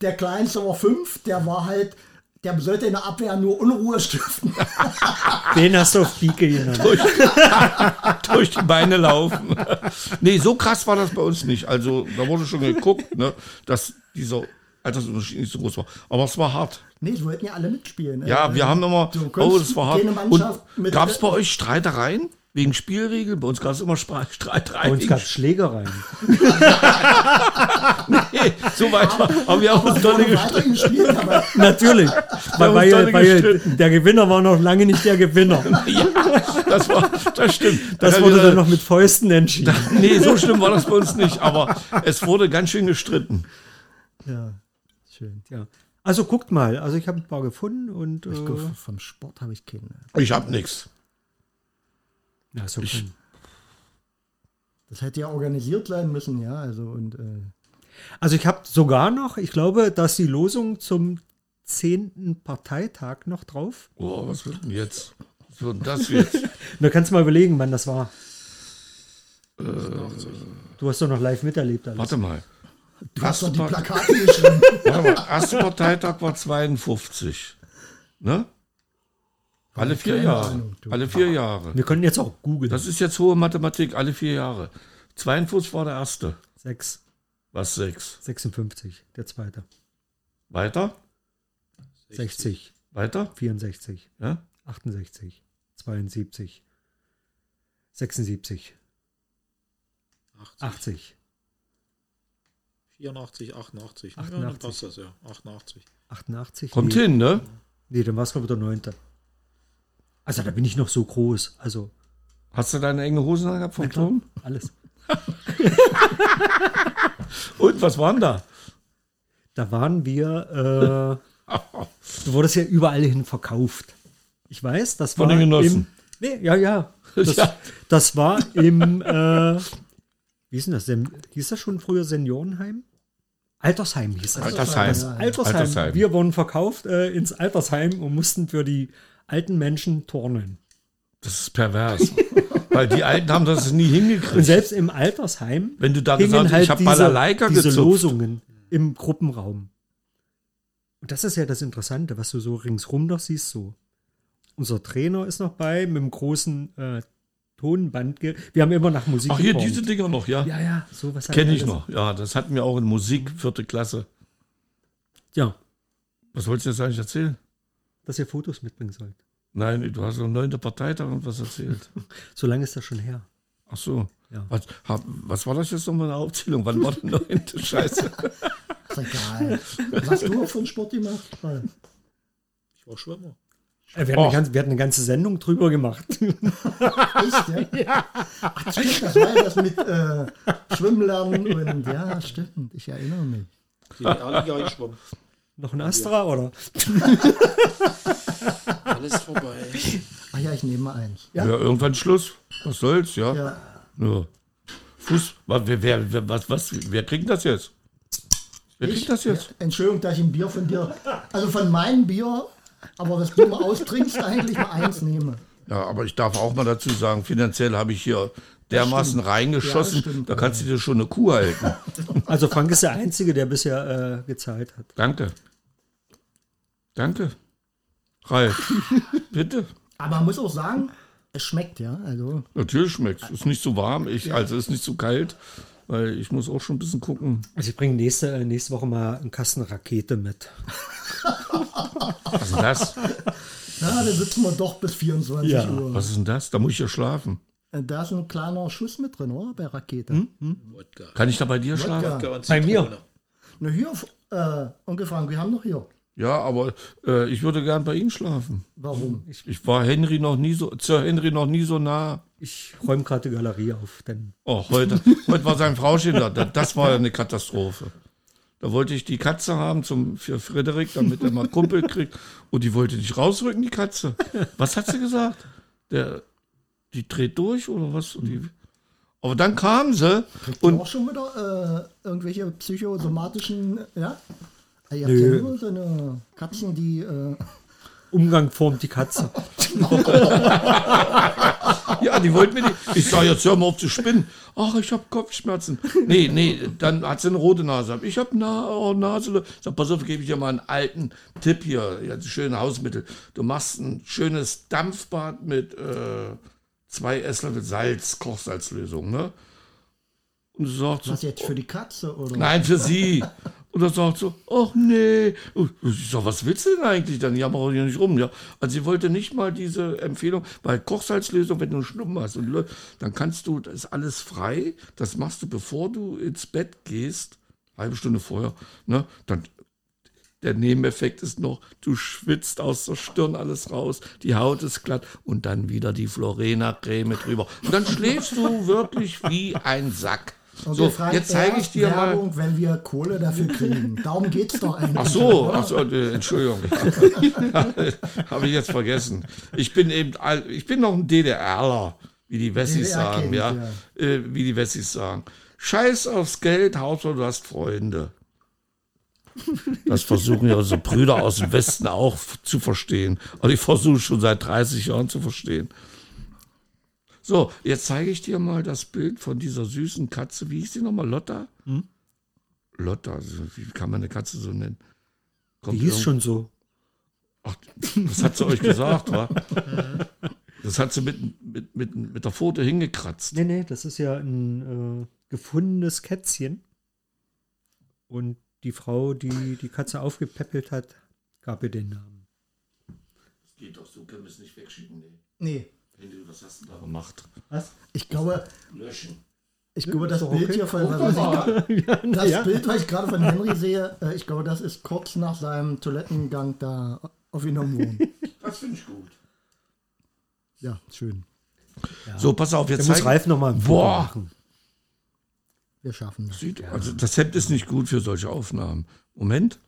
Der Kleinste war fünf, der war halt, der sollte in der Abwehr nur Unruhe stiften. Den hast du auf Pike genannt. durch die Beine laufen. nee, so krass war das bei uns nicht. Also, da wurde schon geguckt, ne, dass dieser Altersunterschied nicht so groß war. Aber es war hart. Nee, es wollten ja alle mitspielen. ne? Ja, wir haben immer, Du oh, das war hart. Und gab es bei euch Streitereien wegen Spielregeln? Bei uns gab es immer Spra- Bei uns gab es Schlägereien. Nee, so weit war. Aber wir haben uns weitergespielt, aber Natürlich. Weil, dolle weil, weil gestritten. der Gewinner war noch lange nicht der Gewinner. Ja, das war, das stimmt. Da Das kann wurde ich- dann noch mit Fäusten entschieden. Nee, so schlimm war das bei uns nicht. Aber es wurde ganz schön gestritten. Ja, schön. Ja. Also guckt mal. Also ich habe ein paar gefunden und äh, vom Sport habe ich keine. Ich hab nix. Ja, so Ich-. Das hätte ja organisiert sein müssen, ja. Also und äh, Also ich habe sogar noch, ich glaube, dass die Losung zum 10. Parteitag noch drauf. Oh, was wird denn jetzt? Was wird denn das jetzt? Da kannst du mal überlegen, wann das war. du hast doch noch live miterlebt alles. Warte mal. du hast doch die Plakate geschrieben. Warte mal. Erster Parteitag war 52. Ne? Alle vier Jahre. Alle vier Jahre. Wir können jetzt auch googeln. Das ist jetzt hohe Mathematik, alle vier Jahre. 52 war der erste. 6, Was sechs? 56, der zweite. Weiter? 60, Weiter? 64, Ja? 68, 72, 76, 80, 80, 84, 88. Ja, dann 88. passt das ja. 88. 88. Kommt nee, hin, ne? Nee, dann war es glaube ich der 9. Also da bin ich noch so groß. Also Hast du deine enge Hosen angehabt vom Turm? alles. Und was waren da? Da waren wir, äh, du wurdest ja überall hin verkauft. Ich weiß, das Von war den Genossen. Im, nee, ja, ja. Das, Ja. das war im, äh, wie ist denn das? Sen- Hieß das schon früher Seniorenheim? Altersheim hieß das. Altersheim. Das Altersheim. Altersheim. Wir wurden verkauft äh, ins Altersheim und mussten für die alten Menschen turnen. Das ist pervers. Weil die Alten haben das nie Und hingekriegt. selbst im Altersheim Wenn du da gesagt hast, halt ich habe Balalaika diese gezupft. Losungen im Gruppenraum. Und das ist ja das Interessante, was du so ringsrum noch siehst. So. Unser Trainer ist noch bei mit dem großen äh, Tonband. Wir haben immer nach Musik Ach, hier, geformt. diese Dinger noch, ja. Ja, ja, sowas. Kenne ich noch. Ja, das hatten wir auch in Musik, vierte Klasse. Ja, Was wolltest du jetzt eigentlich erzählen? Dass ihr Fotos mitbringen sollt. Nein, du hast am 9. Parteitag und was erzählt. So lange ist das schon her. Ach so. Ja. Was, hab, was war das jetzt nochmal eine Aufzählung? Wann war der 9. Scheiße? Ist egal. Was hast du für einen Sport gemacht? Ich war Schwimmer. Äh, Wir hatten, ganze, wir hatten eine ganze Sendung drüber gemacht. Echt, ja? Ach, stimmt, das war ja das mit äh, Schwimmen lernen und ja, stimmt, ich erinnere mich. Die Liga geschwommen. Noch ein Astra, oder? Alles vorbei. Ach ja, ich nehme mal eins. Ja, Ja, irgendwann Schluss. Was soll's, ja? ja. ja. Fuß, wer, wer, wer, was, was, wer kriegt das jetzt? Wer kriegt das jetzt? Entschuldigung, dass ich ein Bier von dir, also von meinem Bier, aber was du mal austrinkst, eigentlich mal eins nehme. Ja, aber ich darf auch mal dazu sagen, finanziell habe ich hier dermaßen reingeschossen, Ja, da kannst du dir schon eine Kuh halten. Also Frank ist der Einzige, der bisher äh, gezahlt hat. Danke. Danke. Ralf, bitte. Aber man muss auch sagen, es schmeckt, ja. Also, Natürlich schmeckt es. Ist nicht so warm, ich, also ist nicht so kalt, weil ich muss auch schon ein bisschen gucken. Also ich bringe nächste, nächste Woche mal einen Kasten Rakete mit. Was ist denn das? ja, da sitzen wir doch bis 24 Ja. Uhr. Was ist denn das? Da muss ich ja schlafen. Äh, Da ist ein kleiner Schuss mit drin, oder? Bei Rakete. Wodka. Kann ich da bei dir schlafen? Ja. Wodka Bei mir. Na hier, äh, Onkel Frank, wir haben noch hier. Ja, aber äh, ich würde gern bei Ihnen schlafen. Warum? Ich war Henry noch nie so, zur Henry noch nie so nah. Ich räume gerade die Galerie auf, denn Oh, heute, heute war sein Frauchen da. Da- Das war eine Katastrophe. Da wollte ich die Katze haben zum, für Frederik, damit er mal Kumpel kriegt. Und die wollte nicht rausrücken, die Katze. Was hat sie gesagt? Der, die dreht durch oder was? Die, aber dann kam sie Kriegt und auch schon wieder äh, irgendwelche psychosomatischen, ja? Ihr habt Nö. ja nur so eine Katzen, die, äh, Umgang formt die Katze. Ja, die wollten mir die. Ich sag, jetzt hör mal auf zu spinnen. Ach, ich habe Kopfschmerzen. Nee, nee, dann hat sie eine rote Nase. Ich habe Na oh, Nase. Sag, pass auf, gebe ich dir mal einen alten Tipp hier. Ja, schöne Hausmittel. Du machst ein schönes Dampfbad mit äh, zwei Esslöffel Salz, Kochsalzlösung, ne? Und sie sagt was jetzt für die Katze oder? Nein, für sie. Und er sagt so, ach nee. Ich sag, was willst du denn eigentlich? Dann jammer auch hier nicht rum. Ja. Also sie wollte nicht mal diese Empfehlung, weil Kochsalzlösung, wenn du einen Schnuppen hast, und, dann kannst du, das ist alles frei. Das machst du, bevor du ins Bett gehst, halbe Stunde vorher. Ne? Dann, der Nebeneffekt ist noch, du schwitzt aus der Stirn alles raus, die Haut ist glatt und dann wieder die Florena-Creme drüber. Und dann schläfst du wirklich wie ein Sack. Onkel So, jetzt zeige ich dir mal. Wenn wir Kohle dafür kriegen. Darum geht's doch eigentlich. Ach so, ach so äh, Entschuldigung. Habe ich jetzt vergessen. Ich bin eben, ich bin noch ein DDRler, wie die Wessis DDR sagen, kennt, ja. Äh, wie die Wessis sagen. Scheiß aufs Geld, Hauptsache du hast Freunde. Das versuchen ja unsere Brüder aus dem Westen auch zu verstehen. Und ich versuche schon seit 30 Jahren zu verstehen. So, jetzt zeige ich dir mal das Bild von dieser süßen Katze. Wie hieß die nochmal? Lotta? Lotta, also wie kann man eine Katze so nennen? Kommt Die hieß schon so. Ach, das hat sie euch gesagt, wa? Das hat sie mit, mit, mit, mit der Pfote hingekratzt. Nee, nee, das ist ja ein äh, gefundenes Kätzchen. Und die Frau, die die Katze aufgepäppelt hat, gab ihr den Namen. Geht doch, so können wir es nicht wegschicken. Nee. Nee. Was hast du da gemacht? Was? Ich glaube, Löschen. ich glaube, das Bild okay. hier von was ich das ja. Bild, was ich gerade von Henry sehe, äh, ich glaube, das ist kurz nach seinem Toilettengang da aufgenommen worden. Das finde ich gut. Ja, schön. So, pass auf, jetzt muss Ralf noch mal ein Boah. machen. Wir schaffen das. Sieht, also das Hemd ist nicht gut für solche Aufnahmen. Moment.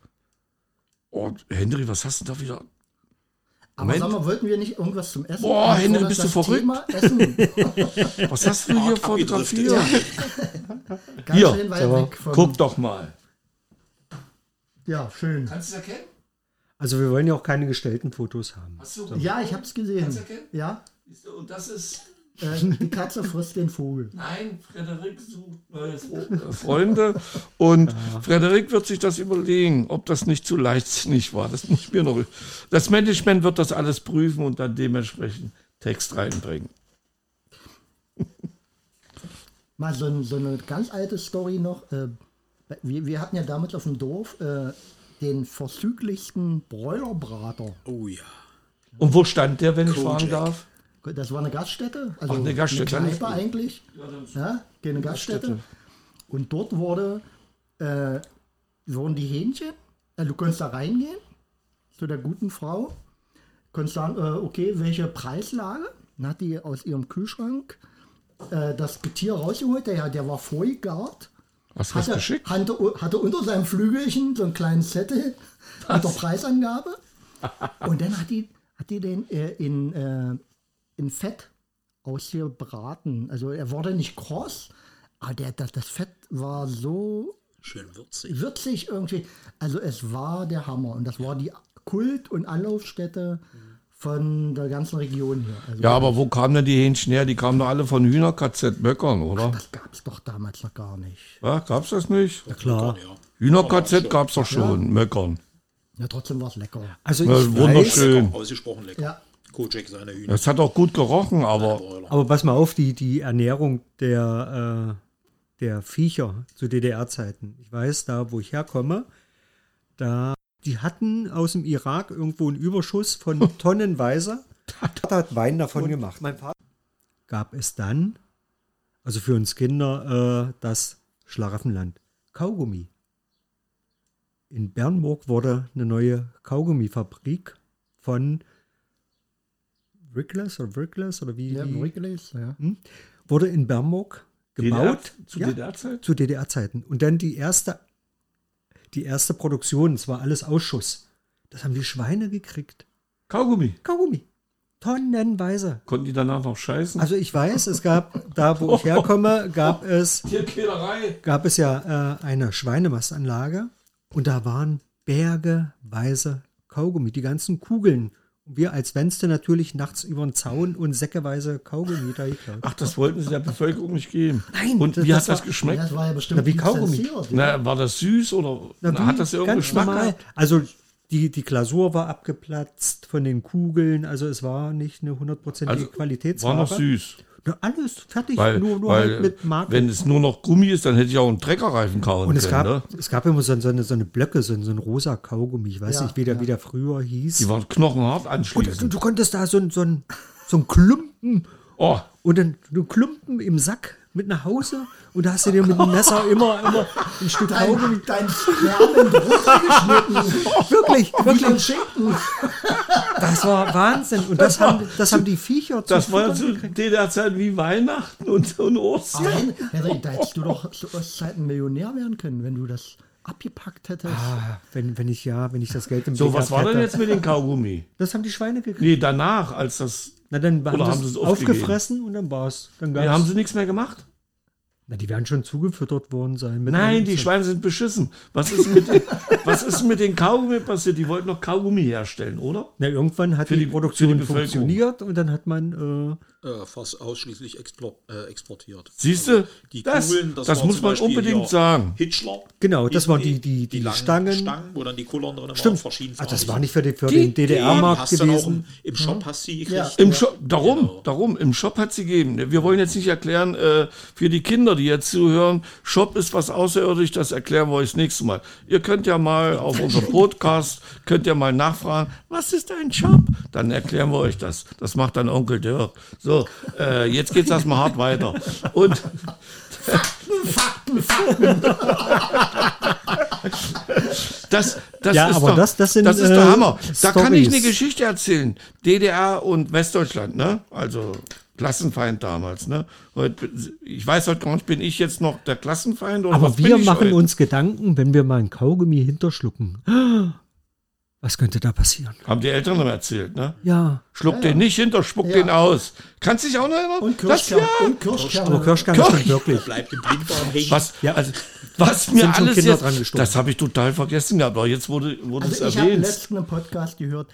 Oh, Henry, was hast du da wieder? Aber Moment. sag mal, wollten wir nicht irgendwas zum Essen? Boah, wir bist du verrückt? Thema Essen. Was hast du hier fotografiert? Ganz Hier, schön weit aber weg vom, Guck doch mal. Ja, schön. Kannst du es erkennen? Also wir wollen ja auch keine gestellten Fotos haben. Hast du? Ja, ich hab's gesehen. Kannst du erkennen? Ja, Siehst du, Und das ist. Äh, die Katze frisst den Vogel. Nein, Frederik sucht neue äh, Freunde. Und Frederik wird sich das überlegen, ob das nicht zu leichtsinnig war. Das muss ich mir noch. Das Management wird das alles prüfen und dann dementsprechend Text reinbringen. Mal so, ein- so eine ganz alte Story noch. Äh, wir, wir hatten ja damals auf dem Dorf den vorzüglichsten Bräulerbrater. Oh ja. Und wo stand der, wenn ich Kojak. fragen darf? Das war eine Gaststätte. Also Ach, eine Gaststätte. Eine Kneipe eigentlich. Ja, keine Gaststätte. Und dort wurde, äh, wurden die Hähnchen, also du konntest da reingehen, zu der guten Frau, konntest sagen, äh, okay, welche Preislage? Dann hat die aus ihrem Kühlschrank äh, das Getier rausgeholt, der, der war vorgegart. Hast du was Hatte, geschickt? hatte, hatte unter seinem Flügelchen so einen kleinen Zettel mit der Preisangabe. Und dann hat die, hat die den äh, in, in Fett ausgebraten. Also er wurde nicht kross, aber der, das, das Fett war so Schön würzig. würzig irgendwie. Also es war der Hammer. Und das war die Kult- und Anlaufstätte von der ganzen Region hier. Also Ja, aber wo kamen denn die Hähnchen her? Die kamen doch alle von Hühner-KZ Möckern, oder? das gab es doch damals noch gar nicht. Ja, gab's das nicht? Klar. Ja. Hühner-KZ gab's doch schon, Möckern. Ja, trotzdem war es lecker. Also ich Ja, wunderschön. Lecker, ausgesprochen lecker. Ja. Kojak seine Hühner. Das hat auch gut gerochen, aber aber pass mal auf, die, die Ernährung der, äh, der Viecher zu DDR-Zeiten. Ich weiß, da wo ich herkomme, da die hatten aus dem Irak irgendwo einen Überschuss von tonnenweise. Vater hat Wein davon gemacht. Mein Vater gab es dann, also für uns Kinder, äh, das Schlaraffenland. Kaugummi. In Bernburg wurde eine neue Kaugummifabrik von Wrigley's oder Wrigley's oder wie Ja, die, Wrigley's, ja. wurde in Bernburg gebaut zu ja, DDR-Zeit? zu DDR-Zeiten. Und dann die erste, die erste Produktion, es war alles Ausschuss. Das haben die Schweine gekriegt. Kaugummi. Kaugummi. Tonnenweise. Konnten die danach noch scheißen? Also ich weiß, es gab, da wo ich herkomme, gab es, gab es ja äh, eine Schweinemastanlage und da waren bergeweise Kaugummi, die ganzen Kugeln. Wir als Wenste natürlich nachts über den Zaun und säckeweise Kaugummi da geklaut. Ach, das wollten sie der Bevölkerung nicht geben. Nein, Und das- wie das hat das war- geschmeckt? Das war ja bestimmt Na, wie Kaugummi. Na, war das süß oder Na, wie? hat das irgendeinen Geschmack normal. gehabt? Also die, die Glasur war abgeplatzt von den Kugeln, also es war nicht eine hundertprozentige Also Qualitätsware. war noch süß. Na, alles fertig, Weil, nur, nur weil halt mit Marke. wenn es nur noch Gummi ist, dann hätte ich auch einen Treckerreifen kauen und es können. gab, Ne? es gab immer so, so, eine, so eine Blöcke, so, so ein rosa Kaugummi. Ich weiß Ja, nicht, wie der, ja. wie der früher hieß. Die waren knochenhart und anschließend. du, du konntest da so, ein- so, ein, so ein Klumpen Oh, und dann du Klumpen im Sack mit nach Hause und da hast du dir mit dem Messer immer, immer ein Stück. Dein, dein Spermen runtergeschnitten. Wirklich, wirklich. Schinken. Das war Wahnsinn. Und das haben, das haben die Viecher zu das war zu DDR-Zeit wie Weihnachten und, und Ostern. Nein, Henry, da hättest du doch zu Ostzeiten Millionär werden können, wenn du das abgepackt hättest. Ah, wenn, wenn ich ja, wenn ich das Geld im So, Blick was war gehabt denn hätte. jetzt mit den Kaugummi? Das haben die Schweine gekriegt. Nee, danach, als das. Na, dann haben, haben es sie es aufgegeben? aufgefressen und dann war's. Dann Nee, haben sie nichts mehr gemacht? Na, die werden schon zugefüttert worden sein. Nein, die. Schweine sind beschissen. Was ist mit, den- was ist mit den Kaugummi passiert? Die wollten noch Kaugummi herstellen, oder? Na, irgendwann hat die, die- Produktion die funktioniert und dann hat man, Äh, fast ausschließlich explo äh, exportiert. Siehst du? Also die Das- Kugeln, das, das muss man unbedingt sagen. Hitchler. Genau, das waren die- die- die langen Stangen. Stangen, wo dann die Kullern drin äh, stimmt, waren, ah, das war nicht für, die, für Die- den Die DDR-Markt gewesen. im, im Shop hast du die Ja. gekriegt. Im Shop, darum, Genau. darum, im Shop hat sie gegeben. Wir wollen jetzt nicht erklären, äh, für die Kinder, die jetzt zuhören, Shop ist was außerirdisch, das erklären wir euch das nächste Mal. Ihr könnt ja mal auf unserem Podcast, könnt ihr mal nachfragen, was ist ein Shop? Dann erklären wir euch das. Das macht dann Onkel Dirk. So, äh, jetzt geht's erstmal hart weiter. Und Fakten, Fakten. Das, das Ja, ist aber doch, das- das sind, ist äh, der Hammer. Da kann ich eine. Geschichte erzählen. DDR und Westdeutschland, ne? Also Klassenfeind damals, ne? Heute, ich weiß heute gar nicht, bin ich jetzt noch der Klassenfeind oder Aber wir machen heute? uns Gedanken, wenn wir mal ein Kaugummi hinterschlucken. Was könnte da passieren? Haben die Eltern immer erzählt, ne? Ja. Schluck den nicht hinter, spuck Ja. den aus. Kannst dich auch noch erinnern? Und das, Kirschkerne. ja. Und Kirschkerne. Aber Kirschkerne Kirsch- stimmt wirklich. Bleibt im Blinddarm hängen. Was, Ja. also, was mir Sind schon alles Kinder jetzt, das habe ich total vergessen gehabt, aber jetzt wurde, wurde Also es ich habe erwähnt. letztens einen Podcast gehört,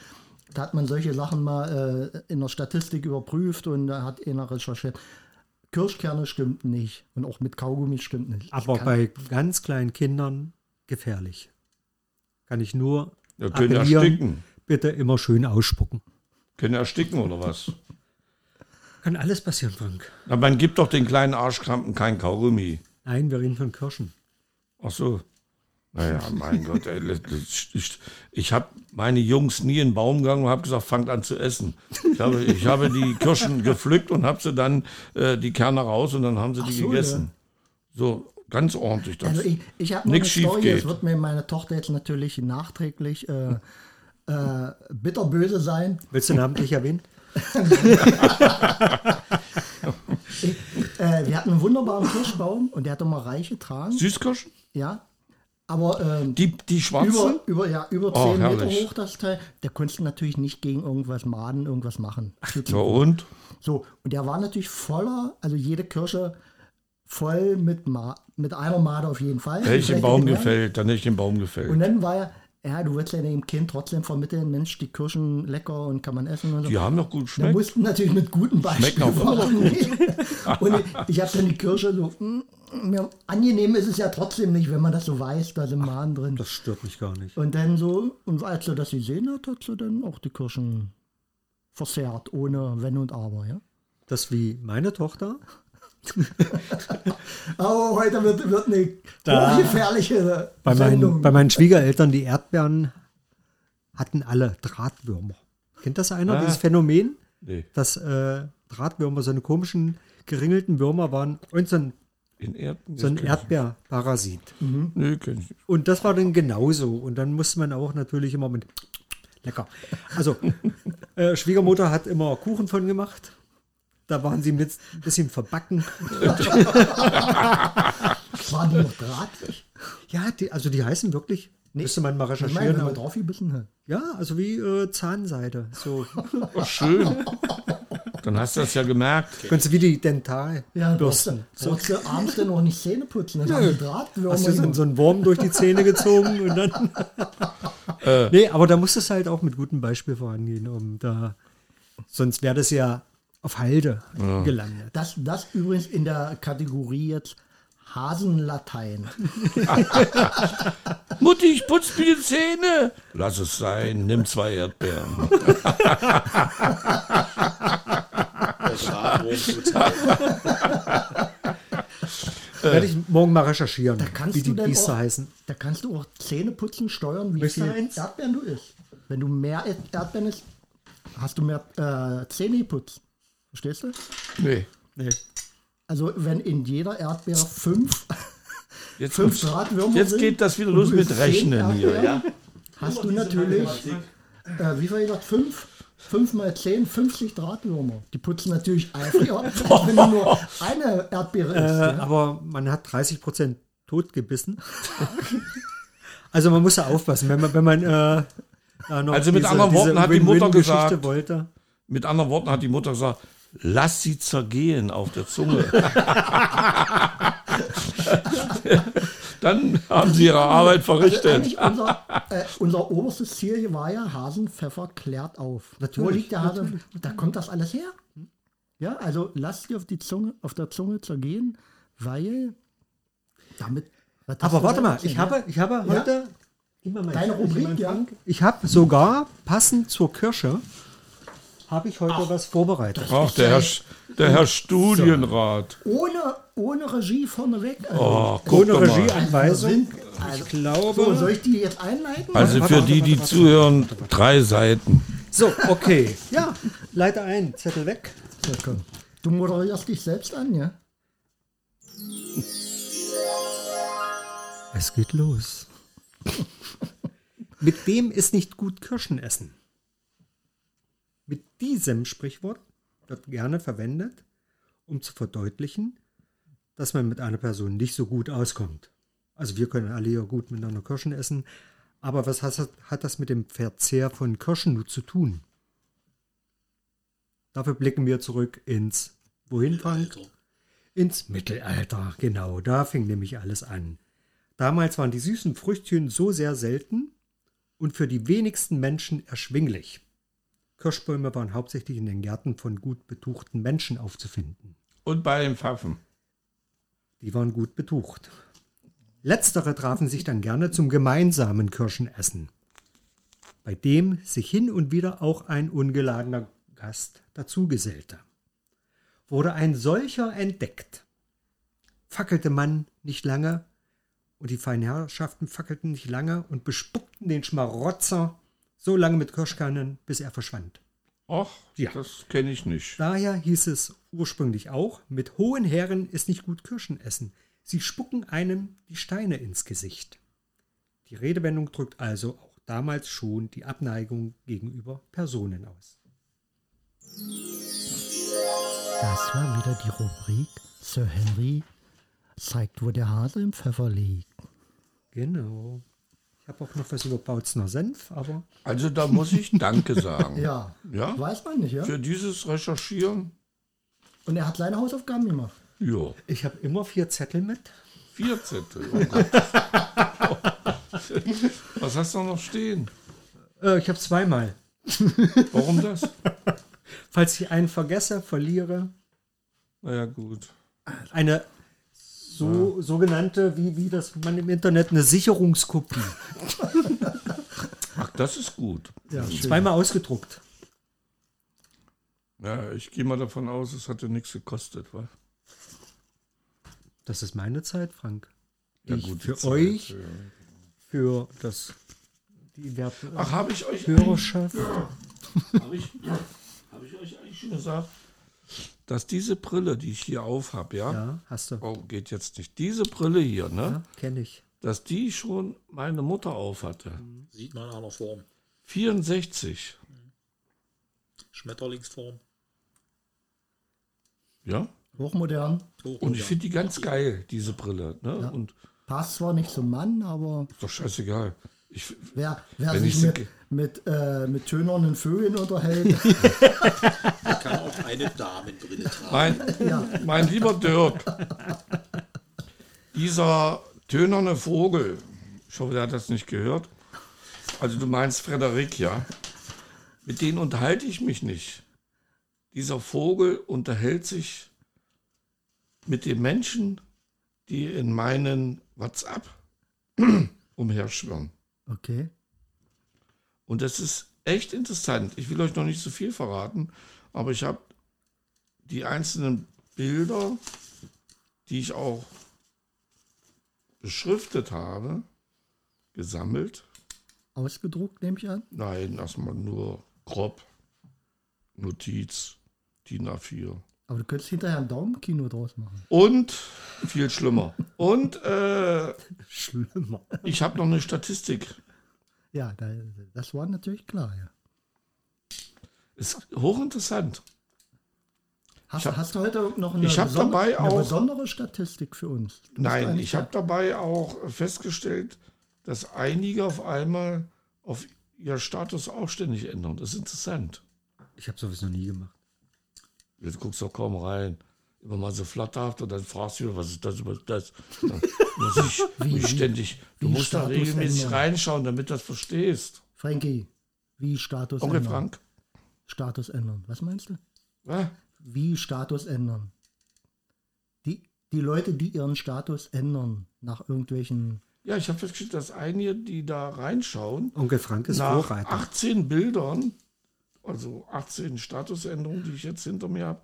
da hat man solche Sachen mal äh, in der Statistik überprüft und da hat einer recherchiert. Kirschkerne stimmt nicht und auch mit Kaugummi stimmt nicht. Ich Aber bei ganz kleinen Kindern gefährlich. Kann ich nur Ja, können ersticken. bitte immer schön ausspucken. Können ersticken oder was? Kann alles passieren, Frank. Aber man gibt doch den kleinen Arschkrampen kein Kaugummi. Nein, wir reden von Kirschen. Ach so. Naja, mein Gott, ey, ich, ich habe meine Jungs nie in den Baum gegangen und habe gesagt, fangt an zu essen. Ich habe, ich habe die Kirschen gepflückt und habe sie dann äh, die Kerne raus und dann haben sie die so, gegessen. So, ganz ordentlich. Das. Also ich, ich habe eine schief Story, geht. es wird mir meine Tochter jetzt natürlich nachträglich äh, äh, bitterböse sein. Willst du namentlich erwähnen? Äh, wir hatten einen wunderbaren Kirschbaum und der hat immer reiche Tragen. Süßkirschen? Ja. Aber ähm, Die, die schwarzen? über, über, ja, über Oh, 10 Meter herrlich. hoch das Teil. Der konntest du natürlich nicht gegen irgendwas Maden, irgendwas machen. ja, und? So, und der war natürlich voller, also jede Kirsche voll mit, Ma mit einer Made auf jeden Fall. Hätte ich den Baum gefällt, dann hätte ich den Baum gefällt. Und dann war ja, ja, du willst ja dem Kind trotzdem vermitteln, Mensch, die Kirschen lecker und kann man essen und so. Die haben doch gut Wir geschmeckt. mussten natürlich mit gutem Beispiel Schmecken auch immer noch voran. Und ich, ich habe dann die Kirsche so, mm, mir, angenehm ist es ja trotzdem nicht, wenn man das so weiß, da sind Mahn drin. Das stört mich gar nicht. Und dann so, und als sie das gesehen hat, hat sie dann auch die Kirschen versehrt, ohne Wenn und Aber, ja. Das wie meine Tochter. Aber heute wird, wird eine Da- hochgefährliche Bei Sendung. meinen, bei meinen Schwiegereltern, die Erdbeeren hatten alle Drahtwürmer. Kennt das einer, Ah. dieses Phänomen? Nee, Dass äh, Drahtwürmer, so eine komischen, geringelten Würmer waren und so ein, in Erden. so ein Erdbeerparasit. ich- Nee, kenn ich nicht. Und das war dann genauso. Und dann musste man auch natürlich immer mit. Lecker. Also, äh, Schwiegermutter hat immer Kuchen von gemacht. Da waren sie mit ein bisschen verbacken. War die noch drahtig? Ja, die, also die heißen wirklich. Müsste man mal Ich meine, recherchieren. wenn man drauf gebissen hat. ja, also wie äh, Zahnseide. So. Ach, schön. Dann hast du das ja gemerkt. Kannst du wie die Dentalbürsten. Ja, du, brauchst du abends dann auch nicht Zähne putzen. Dann haben die Drahtwürmer. Hast du so, so einen Wurm durch die Zähne gezogen und dann. nee, aber da muss es halt auch mit gutem Beispiel vorangehen, um da. Sonst wäre das ja auf Halde gelandet. Das, das übrigens in der Kategorie jetzt Hasenlatein. Mutti, ich putze mir die Zähne. Lass es sein, nimm zwei Erdbeeren. Total. Werde ich morgen mal recherchieren, kannst wie die Biester auch- heißen. Da kannst du auch Zähneputzen steuern, wie viel eins? Erdbeeren du isst. Wenn du mehr Erdbeeren isst, hast du mehr äh, Zähne geputzt. Verstehst du? Nee. Nee. Also wenn in jeder Erdbeere fünf, Jetzt, fünf Drahtwürmer jetzt sind geht das wieder los mit Rechnen hier. Ja? hast du natürlich, äh, wie viel gesagt, fünf? Fünf mal zehn, 50 Drahtwürmer. Die putzen natürlich eifrig ab, wenn du nur eine Erdbeere isst. Äh, ja. aber man hat 30 Prozent totgebissen. also man muss ja aufpassen, wenn man, wenn man äh, noch Also mit anderen Worten hat die Mutter gesagt- wollte. Mit anderen Worten hat die Mutter gesagt, lass sie zergehen auf der Zunge. Dann haben sie ihre Arbeit Also verrichtet. eigentlich unser, äh, unser oberstes Ziel hier war ja, Hasenpfeffer klärt auf. Wo Natürlich, liegt der Hase? Da kommt das alles her. Ja, also lass dir auf die Zunge, auf der Zunge zergehen, weil damit. Aber warte mal, ich ja? habe, ich habe heute. Gib mal mein- Deine gib mal Rubrik, ja. Ich habe sogar passend zur Kirsche habe ich heute was vorbereitet. Ach, der Herr, der Herr Studienrat. Ohne, ohne Regie vorneweg. Also, Oh, guck Ohne doch mal. Regieanweisung. sind, Ich also, glaube. so, soll ich die jetzt einleiten? Also Warte, für warte, die, warte, die zuhören, drei Seiten. So, okay. Ja, leite ein. Zettel weg. Du moderierst dich selbst an, ja? Es geht los. Mit wem ist nicht gut Kirschen essen? Diesem Sprichwort wird gerne verwendet, um zu verdeutlichen, dass man mit einer Person nicht so gut auskommt. Also wir können alle hier gut miteinander Kirschen essen, aber was hat, hat das mit dem Verzehr von Kirschen zu tun? Dafür blicken wir zurück ins wohin, Frank? Ins Mittelalter, genau, da fing nämlich alles an. Damals waren die süßen Früchtchen so sehr selten und für die wenigsten Menschen erschwinglich. Kirschbäume waren hauptsächlich in den Gärten von gut betuchten Menschen aufzufinden. Und bei den Pfaffen. Die waren gut betucht. Letztere trafen sich dann gerne zum gemeinsamen Kirschenessen, bei dem sich hin und wieder auch ein ungeladener Gast dazugesellte. Wurde ein solcher entdeckt, fackelte man nicht lange und die feinen Herrschaften fackelten nicht lange und bespuckten den Schmarotzer so lange mit Kirschkernen, bis er verschwand. Ach, Ja. das kenne ich nicht. Daher hieß es ursprünglich auch, mit hohen Herren ist nicht gut Kirschen essen. Sie spucken einem die Steine ins Gesicht. Die Redewendung drückt also auch damals schon die Abneigung gegenüber Personen aus. Das war wieder die Rubrik Sir Henry zeigt, wo der Hase im Pfeffer liegt. Genau. Ich habe auch noch was über Bautzner Senf, aber Also da muss ich Danke sagen. Ja, Ja? weiß man nicht, ja? Für dieses Recherchieren, Und er hat seine Hausaufgaben gemacht. ja, ich habe immer vier Zettel mit. vier Zettel. Oh. Was hast du noch stehen? Äh, ich habe zweimal. Warum das? Falls ich einen vergesse, verliere, Naja, gut. eine so, sogenannte, wie, wie das man im Internet, eine Sicherungskopie. Ach, das ist gut. Ja, zweimal ausgedruckt. Ja, ich gehe mal davon aus, es hat ja nichts gekostet, wa? Das ist meine Zeit, Frank. Ja, gut, für Zeit, euch, ja. für das die werte Ach, habe ich euch Hörerschaft. Habe ich, hab ich euch eigentlich schon gesagt, dass diese Brille, die ich hier auf habe, ja? Ja, hast du. Oh, geht jetzt nicht. Diese Brille hier, ne? Ja, kenne ich. Dass die schon meine Mutter auf hatte. Sieht man in einer Form. 64. Schmetterlingsform. Ja? Hochmodern. Hoch Und ich ja. finde die ganz geil, diese Brille. Ne? Und Passt zwar nicht zum Mann, aber ist doch scheißegal. Ich, wer, wer sich mit, mit, äh, mit tönernen Vögeln unterhält, Man kann auch eine Damenbrille tragen. mein, mein lieber Dirk, dieser tönerne Vogel, ich hoffe, der hat das nicht gehört. Also du meinst Frederik, ja? Mit denen unterhalte ich mich nicht. Dieser Vogel unterhält sich mit den Menschen, die in meinen WhatsApp umherschwirren. Okay. Und das ist echt interessant. Ich will euch noch nicht so viel verraten, aber ich habe die einzelnen Bilder, die ich auch beschriftet habe, gesammelt. Ausgedruckt, nehme ich an. Nein, erstmal nur grob. Notiz, DIN A4. Aber du könntest hinterher ein Daumenkino draus machen. Und viel schlimmer. Und äh, Schlimmer. ich habe noch eine Statistik. Ja, da, das war natürlich klar, ja. Ist hochinteressant. Hast, hab- hast du heute noch eine, ich hab besonder- dabei eine auch- besondere Statistik für uns? Du Nein, ich habe dabei auch festgestellt, dass einige auf einmal auf ihr Status auch ständig ändern. Das ist interessant. Ich habe sowas noch nie gemacht. Du guckst doch kaum rein. Immer mal so flatterhaft und dann fragst du, was ist das, was ist das? Dann muss ich mich ständig, du wie musst da Status regelmäßig ändern? reinschauen, damit du das verstehst. Frankie, wie Status Okay, ändern? Frank? Status ändern. Was meinst du? Ja, Wie Status ändern? Die, die Leute, die ihren Status ändern nach irgendwelchen. ja ich habe festgestellt, dass einige, die da reinschauen, Onkel Frank ist nach Vorreiter. 18 Bildern also 18 Statusänderungen, die ich jetzt hinter mir habe,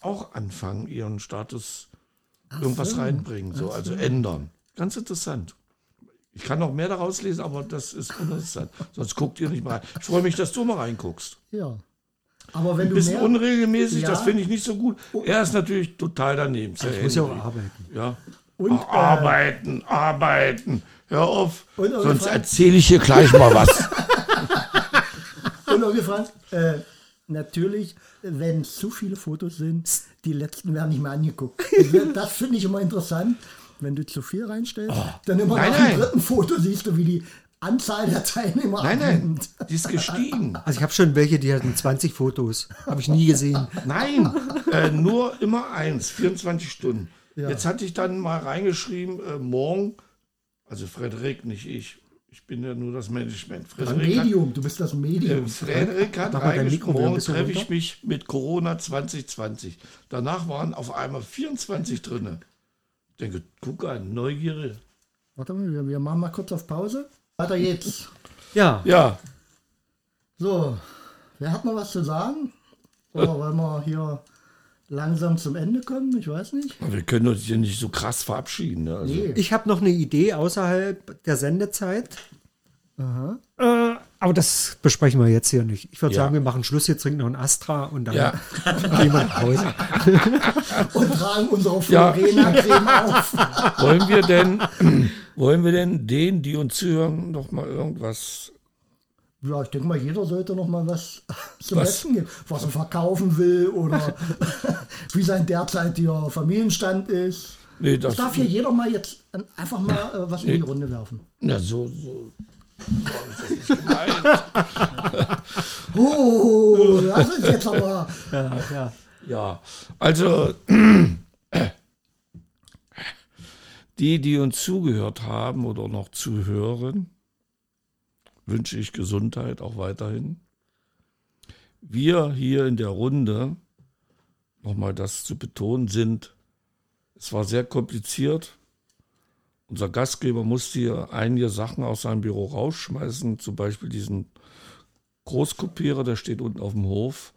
auch anfangen, ihren Status irgendwas reinbringen, so, also ändern. Ganz interessant. Ich kann noch mehr daraus lesen, aber das ist uninteressant. Sonst guckt ihr nicht mal rein. Ich freue mich, dass du mal reinguckst. Ja. Aber wenn Ein du bisschen mehr, unregelmäßig, Ja. das finde ich nicht so gut. Er ist natürlich total daneben. Sehr Ich muss ja auch arbeiten. Ja. Und, Ach, äh, arbeiten, arbeiten. Hör auf. Und Sonst erzähle ich hier gleich mal was. Und noch gefragt, äh, natürlich, wenn zu viele Fotos sind, die letzten werden nicht mehr angeguckt. Das finde ich immer interessant. Wenn du zu viel reinstellst, dann immer Oh. Nein, nach nein. dem dritten Foto siehst du, wie die Anzahl der Teilnehmer nein, nein. Die ist gestiegen. Also ich habe schon welche, die hatten 20 Fotos. Habe ich nie gesehen. Nein, äh, nur immer eins, 24 Stunden. Jetzt hatte ich dann mal reingeschrieben, äh, morgen, also Frederik, nicht ich. Ich bin ja nur das Management. Ein Frederik hat, Medium, du bist das Medium. äh, Frederik hat ein morgen treffe ich mich mit Corona 2020. Danach waren auf einmal 24 drinne. Ich denke, guck an, Neugierde. Warte mal, wir, wir machen mal kurz auf Pause. Weiter geht's. Ja, Ja, So, wer hat noch was zu sagen? Oder wollen wir hier langsam zum Ende kommen? Ich weiß nicht. wir können uns hier nicht so krass verabschieden. Ne? Also, Nee. ich habe noch eine Idee außerhalb der Sendezeit. Aha. Äh, aber das besprechen wir jetzt hier nicht. Ich würde Ja. sagen, wir machen Schluss, jetzt trinken noch ein Astra und dann Ja. gehen wir nach Hause. Und tragen unsere Ja. Florena-Creme auf. Wollen wir denn, wollen wir denn denen, die uns zuhören, noch mal irgendwas Ja, ich denke mal, jeder sollte noch mal was zum Was? Besten geben. Was er verkaufen will oder wie sein derzeitiger Familienstand ist. Nee, Das das, darf hier jeder mal jetzt einfach mal äh, was in die Runde werfen. na, so, so. Oh, das ist jetzt aber. Ja, ja. Ja, also die, die uns zugehört haben oder noch zuhören, wünsche ich Gesundheit auch weiterhin. Wir hier in der Runde, nochmal das zu betonen, sind, es war sehr kompliziert. Unser Gastgeber musste hier einige Sachen aus seinem Büro rausschmeißen, zum Beispiel diesen Großkopierer, der steht unten auf dem Hof,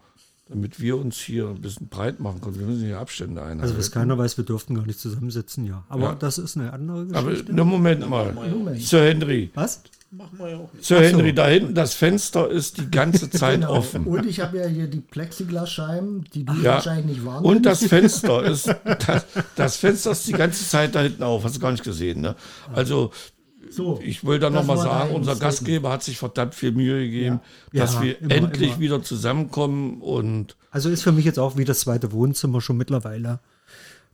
damit wir uns hier ein bisschen breit machen können. Wir müssen hier Abstände einhalten. Also, was keiner weiß, wir durften gar nicht zusammensitzen, ja. Aber Ja. das ist eine andere Aber Geschichte. ne, Moment mal. Moment. Sir Henry. was? Machen wir ja auch nicht. Sir Henry, da hinten, das Fenster ist die ganze Zeit Genau. offen. Und ich habe ja hier die Plexiglasscheiben, die du Ja. wahrscheinlich nicht wahrnimmst. Und das Fenster ist, das, das Fenster ist die ganze Zeit da hinten auf. Hast du gar nicht gesehen, ne? Also, so, ich will da Das nochmal sagen, unser Statement. Gastgeber hat sich verdammt viel Mühe gegeben, Ja. dass Ja, wir immer, endlich immer. wieder zusammenkommen und Also ist für mich jetzt auch wie das zweite Wohnzimmer schon mittlerweile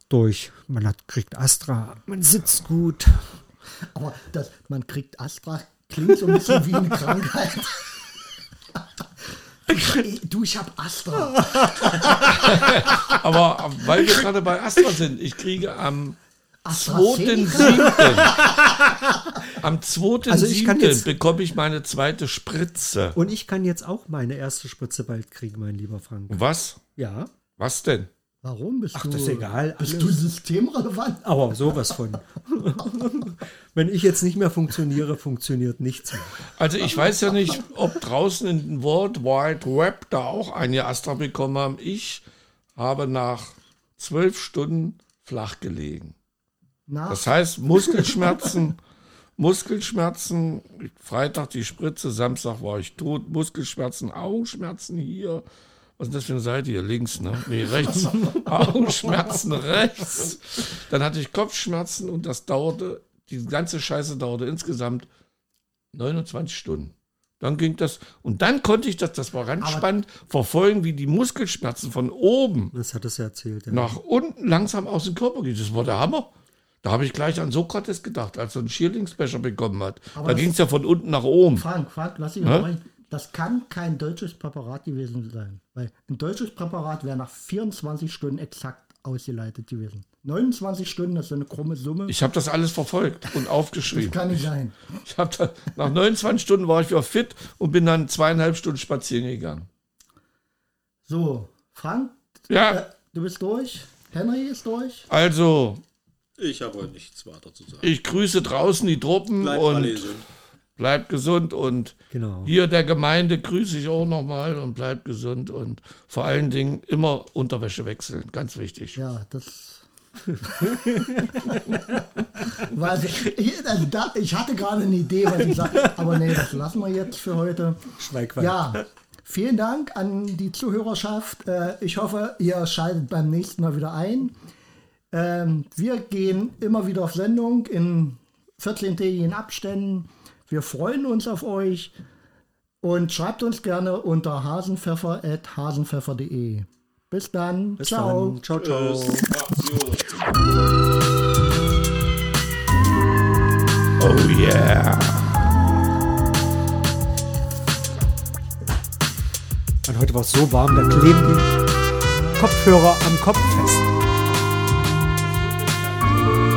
durch. Man hat, kriegt Astra, man sitzt gut. aber das, man kriegt Astra, klingt so ein bisschen wie eine Krankheit. du, ich habe Astra. Aber weil wir gerade bei Astra sind, ich kriege am? 2.7. am 2.7. Also ich kann jetzt- bekomme ich meine zweite Spritze. Und ich kann jetzt auch meine erste Spritze bald kriegen, mein lieber Frank. Was? Ja, Was denn? Warum bist du? das ist egal, Bist alles. du systemrelevant? aber sowas von. Wenn ich jetzt nicht mehr funktioniere, funktioniert nichts mehr. Also ich weiß ja nicht, ob draußen in den World Wide Web da auch einige Astra bekommen haben. Ich habe nach zwölf Stunden flach gelegen. Na, Das heißt Muskelschmerzen, Muskelschmerzen, Freitag die Spritze, Samstag war ich tot, Muskelschmerzen, Augenschmerzen hier. Was ist das für eine Seite hier? Links, ne? Nee, rechts. Augenschmerzen rechts. Dann hatte ich Kopfschmerzen und das dauerte, die ganze Scheiße dauerte insgesamt 29 Stunden. Dann ging das, und dann konnte ich das, das war ganz spannend, verfolgen, wie die Muskelschmerzen von oben Das hat es ja erzählt. Ja. nach unten langsam aus dem Körper geht. Das war der Hammer. Da habe ich gleich an Sokrates gedacht, als er einen Schierlingsbecher bekommen hat. da das- ging es ja von unten nach oben. Frank, Frank, lass dich Hä? mal Das kann kein deutsches Präparat gewesen sein. Weil ein deutsches Präparat wäre nach 24 Stunden exakt ausgeleitet gewesen. 29 Stunden, das ist eine krumme Summe. Ich habe das alles verfolgt und aufgeschrieben. kann nicht sein. Ich hab da, nach 29 Stunden war ich wieder fit und bin dann zweieinhalb Stunden spazieren gegangen. So, Frank, äh, Ja, du bist durch. Henry ist durch. also Ich habe nichts weiter zu sagen. ich grüße draußen die Truppen Bleibt und gesund. bleibt gesund und Genau. hier der Gemeinde grüße ich auch nochmal und bleibt gesund und vor allen Dingen immer Unterwäsche wechseln, ganz wichtig. Ja, das. Weiß ich, also da, ich hatte gerade eine Idee, was ich sage, aber nee, das lassen wir jetzt für heute. Schweigwald. Ja, vielen Dank an die Zuhörerschaft. Äh, Ich hoffe, ihr schaltet beim nächsten Mal wieder ein. Ähm, Wir gehen immer wieder auf Sendung in 14-tägigen Abständen. Wir freuen uns auf euch und schreibt uns gerne unter hasenpfeffer.hasenpfeffer.de. Bis dann. Bis Ciao. dann. Ciao, ciao. Oh yeah. Und heute war es so warm, da kleben die Kopfhörer am Kopf fest. Bye.